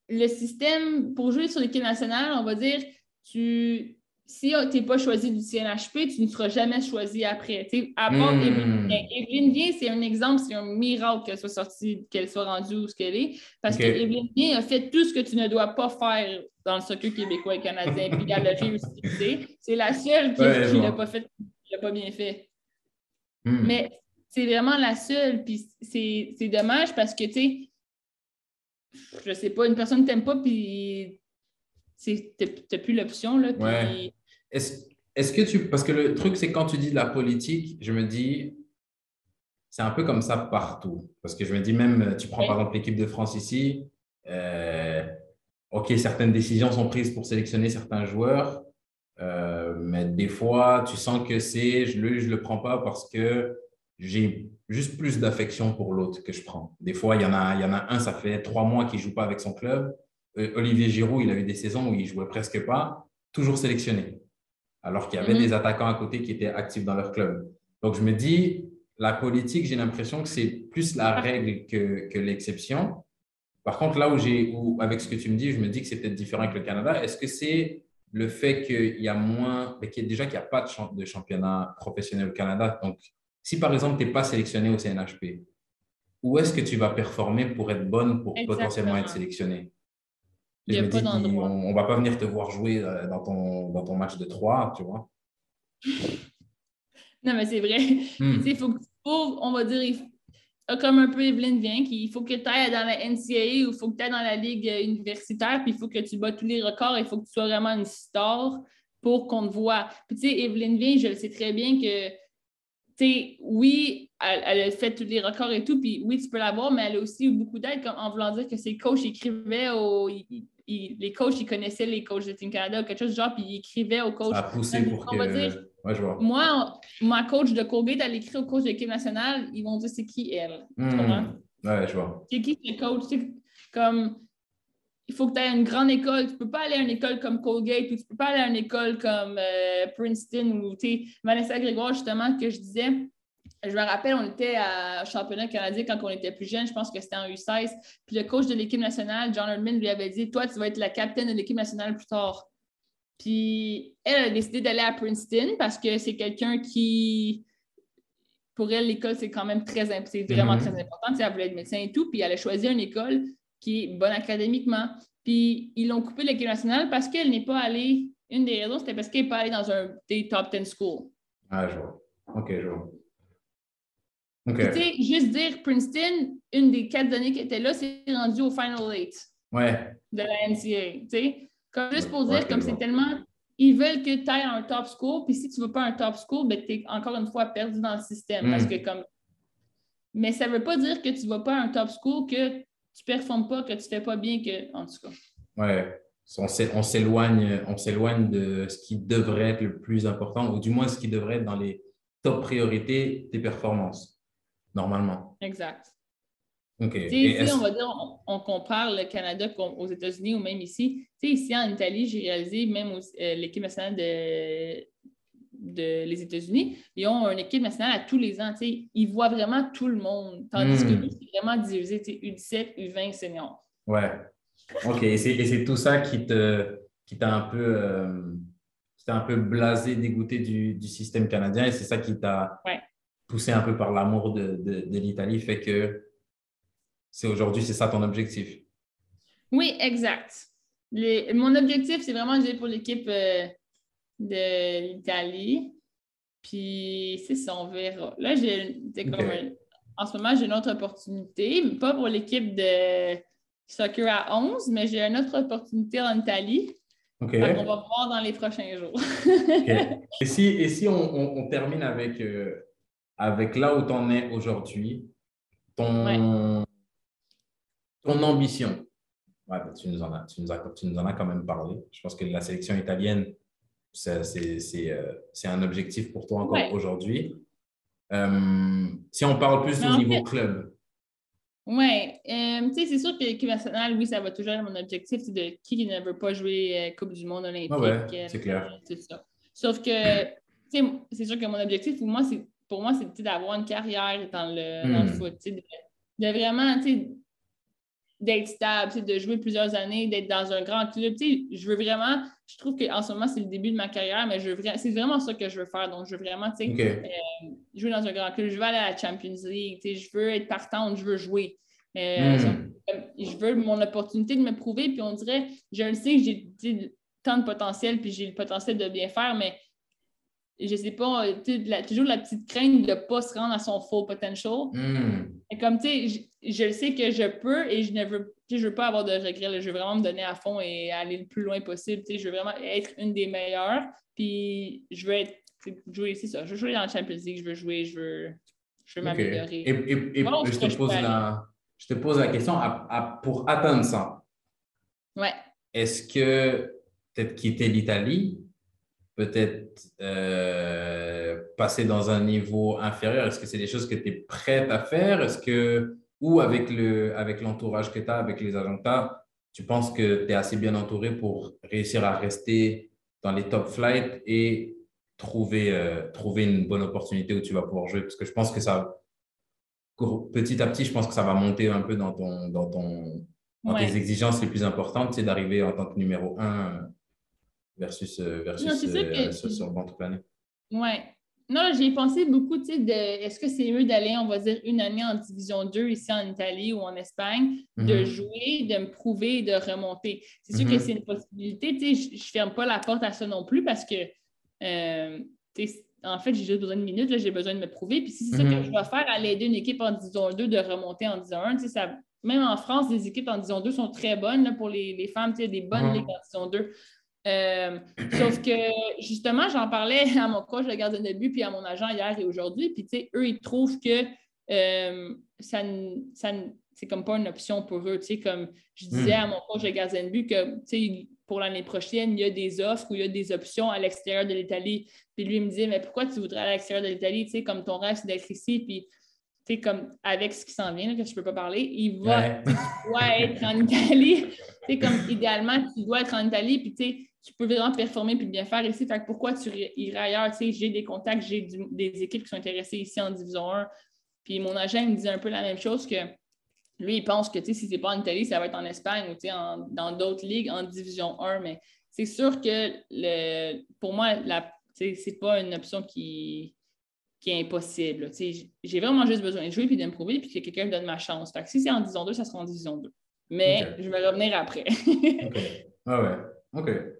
le système, pour jouer sur l'équipe nationale, on va dire, tu si tu n'es pas choisi du CNHP, tu ne seras jamais choisi après. à part hmm. Evelyne Bien, c'est un exemple, c'est un miracle qu'elle soit sortie, qu'elle soit rendue où ce qu'elle est. Parce que Evelyne Bien a fait tout ce que tu ne dois pas faire dans le soccer québécois et canadien, puis elle a réussi. C'est la seule qui ne l'a pas fait, qui l'a pas bien fait. Hmm. Mais c'est vraiment la seule, puis c'est dommage parce que, tu sais, je sais pas, une personne ne t'aime pas, puis tu n'as plus l'option. Là, Est-ce que tu. Parce que le truc, c'est quand tu dis de la politique, je me dis, c'est un peu comme ça partout. Parce que je me dis, même, tu prends par exemple l'équipe de France ici, euh, OK, certaines décisions sont prises pour sélectionner certains joueurs, euh, mais des fois, tu sens que c'est, je le, je le prends pas parce que j'ai juste plus d'affection pour l'autre que je prends. Des fois, il y, en a, il y en a un, ça fait trois mois qu'il ne joue pas avec son club. Euh, Olivier Giroud, il a eu des saisons où il jouait presque pas, toujours sélectionné, alors qu'il y avait mhm. des attaquants à côté qui étaient actifs dans leur club. Donc, je me dis, la politique, j'ai l'impression que c'est plus la règle que, que l'exception. Par contre, là où j'ai, avec ce que tu me dis, je me dis que c'est peut-être différent avec le Canada. Est-ce que c'est le fait qu'il y a moins, qu'il déjà qu'il n'y a pas de, de, championnat professionnel au Canada Donc, si par exemple, tu n'es pas sélectionné au CNHP, où est-ce que tu vas performer pour être bonne, pour potentiellement être sélectionné? Je me dis on ne va pas venir te voir jouer euh, dans ton, dans ton match de 3, tu vois. non, mais c'est vrai. Hmm. Il faut que on va dire, comme un peu Evelyne vient, qu'il faut que tu ailles dans la NCAA ou il faut que tu ailles dans la ligue euh, universitaire, puis il faut que tu bats tous les records, il faut que tu sois vraiment une star pour qu'on te voit. Puis tu sais, Evelyne vient, je le sais très bien que, tu sais, oui, elle, a fait tous les records et tout, puis oui, tu peux l'avoir, mais elle a aussi eu beaucoup d'aide en voulant dire que ses coachs écrivaient au. les coachs, ils connaissaient les coachs de Team Canada ou quelque chose du genre, puis ils écrivaient aux coachs. Ça a poussé pour que... Dire, ouais, je vois. Moi, ma coach de Colgate, elle écrit au coach de l'équipe nationale, ils vont dire c'est qui elle. Hmm. Ouais, je vois. C'est qui le coach? comme il faut que tu aies une grande école. Tu ne peux pas aller à une école comme Colgate ou tu ne peux pas aller à une école comme euh, Princeton ou Vanessa Grégoire, justement, que je disais. Je me rappelle, on était à championnat canadien quand on était plus jeune, je pense que c'était en U16. Puis le coach de l'équipe nationale, John Herdman, lui avait dit Toi, tu vas être la capitaine de l'équipe nationale plus tard. Puis elle a décidé d'aller à Princeton parce que c'est quelqu'un qui, pour elle, l'école, c'est quand même très, c'est vraiment mm-hmm. très important. elle voulait être médecin et tout. Puis elle a choisi une école qui est bonne académiquement. Puis ils l'ont coupé l'équipe nationale parce qu'elle n'est pas allée. Une des raisons, c'était parce qu'elle n'est pas allée dans un des top 10 schools. Ah, je vois. OK, je vois. Tu sais, juste dire Princeton, une des quatre années qui était là, c'est rendu au Final Eight ouais. de la NCAA. Tu sais, comme juste pour dire, comme c'est tellement. Ils veulent que tu ailles à un top school, puis si tu ne veux pas un top school, ben, tu es encore une fois perdu dans le système. Parce hmm. que comme. Mais ça ne veut pas dire que tu ne vas pas à un top school que tu ne performes pas, que tu ne fais pas bien, que, en tout cas. Ouais, on s'éloigne, on s'éloigne de ce qui devrait être le plus important, ou du moins ce qui devrait être dans les top priorités des performances, normalement. Exact. OK. Ici, on va dire, on, compare le Canada aux États-Unis ou même ici. ici, en Italie, j'ai réalisé, même euh, l'équipe nationale de, de les États-Unis, ils ont une équipe nationale à tous les ans. Ils voient vraiment tout le monde. Tandis que hmm. nous, c'est vraiment divisé U17, U20, senior. Ouais. OK. Et c'est tout ça qui te qui t'a un peu euh, un peu blasé, dégoûté du, du système canadien et c'est ça qui t'a poussé un peu par l'amour de, de, de l'Italie, fait que c'est aujourd'hui, c'est ça ton objectif? Oui, exact. mon objectif, c'est vraiment de jouer pour l'équipe euh, de l'Italie. Puis c'est ça, on verra. Là, j'ai en ce moment, j'ai une autre opportunité, pas pour l'équipe de soccer à 11, mais j'ai une autre opportunité en Italie. On va voir dans les prochains jours. Et si, et si on, termine avec, euh, avec là où tu en es aujourd'hui, ton, ton ambition? Ouais, ben, tu, nous en as, tu, nous as, tu nous en as quand même parlé. Je pense que la sélection italienne, c'est un objectif pour toi encore aujourd'hui. Euh, si on parle plus au niveau club. Oui, euh, c'est sûr que l'équipe nationale, oui, ça va toujours être mon objectif, c'est de qui ne veut pas jouer Coupe du Monde olympique. ouais, c'est clair. Ça. Sauf que, c'est sûr que mon objectif pour moi, c'est pour moi, c'est d'avoir une carrière dans le, dans le hmm. foot, de, de, vraiment, d'être stable, de jouer plusieurs années, d'être dans un grand club. Je veux vraiment, je trouve qu'en ce moment, c'est le début de ma carrière, mais c'est vraiment ça que je veux faire. Donc, je veux vraiment euh, jouer dans un grand club. Je veux aller à la Champions League. Je veux être partante, je veux jouer. Euh, hmm. Je veux mon opportunité de me prouver. Puis on dirait, je le sais que j'ai tant de potentiel, puis j'ai le potentiel de bien faire, mais je sais pas, toujours la petite crainte de ne pas se rendre à son full potential. Et comme, tu sais, je, sais que je peux et je ne veux, je veux pas avoir de regrets. Je veux vraiment me donner à fond et aller le plus loin possible. Tu sais, je veux vraiment être une des meilleures. Puis je veux être, jouer, c'est ça. Je veux jouer dans la Champions League, je veux jouer, je veux, je veux m'améliorer. Et, et, je, te pose la, je te pose la question pour atteindre ça. Ouais. Est-ce que peut-être quitter l'Italie peut-être euh, passer dans un niveau inférieur? Est-ce que c'est des choses que tu es prête à faire? Est-ce que, ou avec, le, avec l'entourage que tu as, avec les agents que tu as, tu penses que tu es assez bien entouré pour réussir à rester dans les top flights et trouver, euh, trouver une bonne opportunité où tu vas pouvoir jouer? Parce que je pense que ça, petit à petit, je pense que ça va monter un peu dans, ton, dans, ton, dans tes exigences les plus importantes, c'est d'arriver en tant que numéro un versus, euh, versus non, euh, sur, sur Oui. Non, j'ai pensé beaucoup, tu sais, de est-ce que c'est mieux d'aller, on va dire, une année en Division 2 ici en Italie ou en Espagne, de mhm. jouer, de me prouver, de remonter. C'est sûr que mhm. c'est une possibilité, tu sais, je ne ferme pas la porte à ça non plus parce que, euh, en fait, j'ai juste besoin de minutes, j'ai besoin de me prouver. Puis si c'est ça que mhm. je dois faire, aller aider une équipe en Division 2 de remonter en Division 1, tu sais, ça, même en France, les équipes en Division 2 sont très bonnes là, pour les, les femmes, tu sais, des bonnes ligues en Division 2. Euh, sauf que, justement, j'en parlais à mon coach de gardien de but puis à mon agent hier et aujourd'hui. Puis, tu sais, eux, ils trouvent que euh, ça, ça c'est comme pas une option pour eux. Tu sais, comme je disais hmm. à mon coach de gardien de but que, tu sais, pour l'année prochaine, il y a des offres ou il y a des options à l'extérieur de l'Italie. Puis lui, il me disait, mais pourquoi tu voudrais aller à l'extérieur de l'Italie? Tu sais, comme ton rêve, c'est d'être ici. Puis, tu sais, comme avec ce qui s'en vient, que je ne peux pas parler, il va, être en Italie. tu sais, comme idéalement, tu dois être en Italie. Puis, tu sais, tu peux vraiment performer puis bien faire ici. Fait que pourquoi tu irais ailleurs? Tu sais, j'ai des contacts, j'ai des équipes qui sont intéressées ici en Division 1. Puis mon agent me dit un peu la même chose que lui, il pense que si ce n'est pas en Italie, ça va être en Espagne ou en, dans d'autres ligues en Division 1. Mais c'est sûr que le, pour moi, ce n'est pas une option qui, qui est impossible. J'ai vraiment juste besoin de jouer et d'improver puis que quelqu'un me donne ma chance. Fait que si c'est en Division 2, ça sera en Division 2. Mais je vais revenir après. OK. Ah ouais. OK.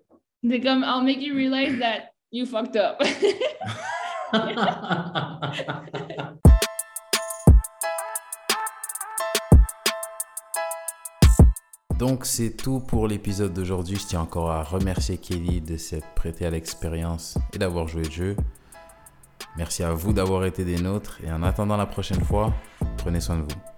C'est comme, I'll make you realize that you fucked up. Donc c'est tout pour l'épisode d'aujourd'hui. Je tiens encore à remercier Kelly de s'être prêté à l'expérience et d'avoir joué le jeu. Merci à vous d'avoir été des nôtres et en attendant la prochaine fois, prenez soin de vous.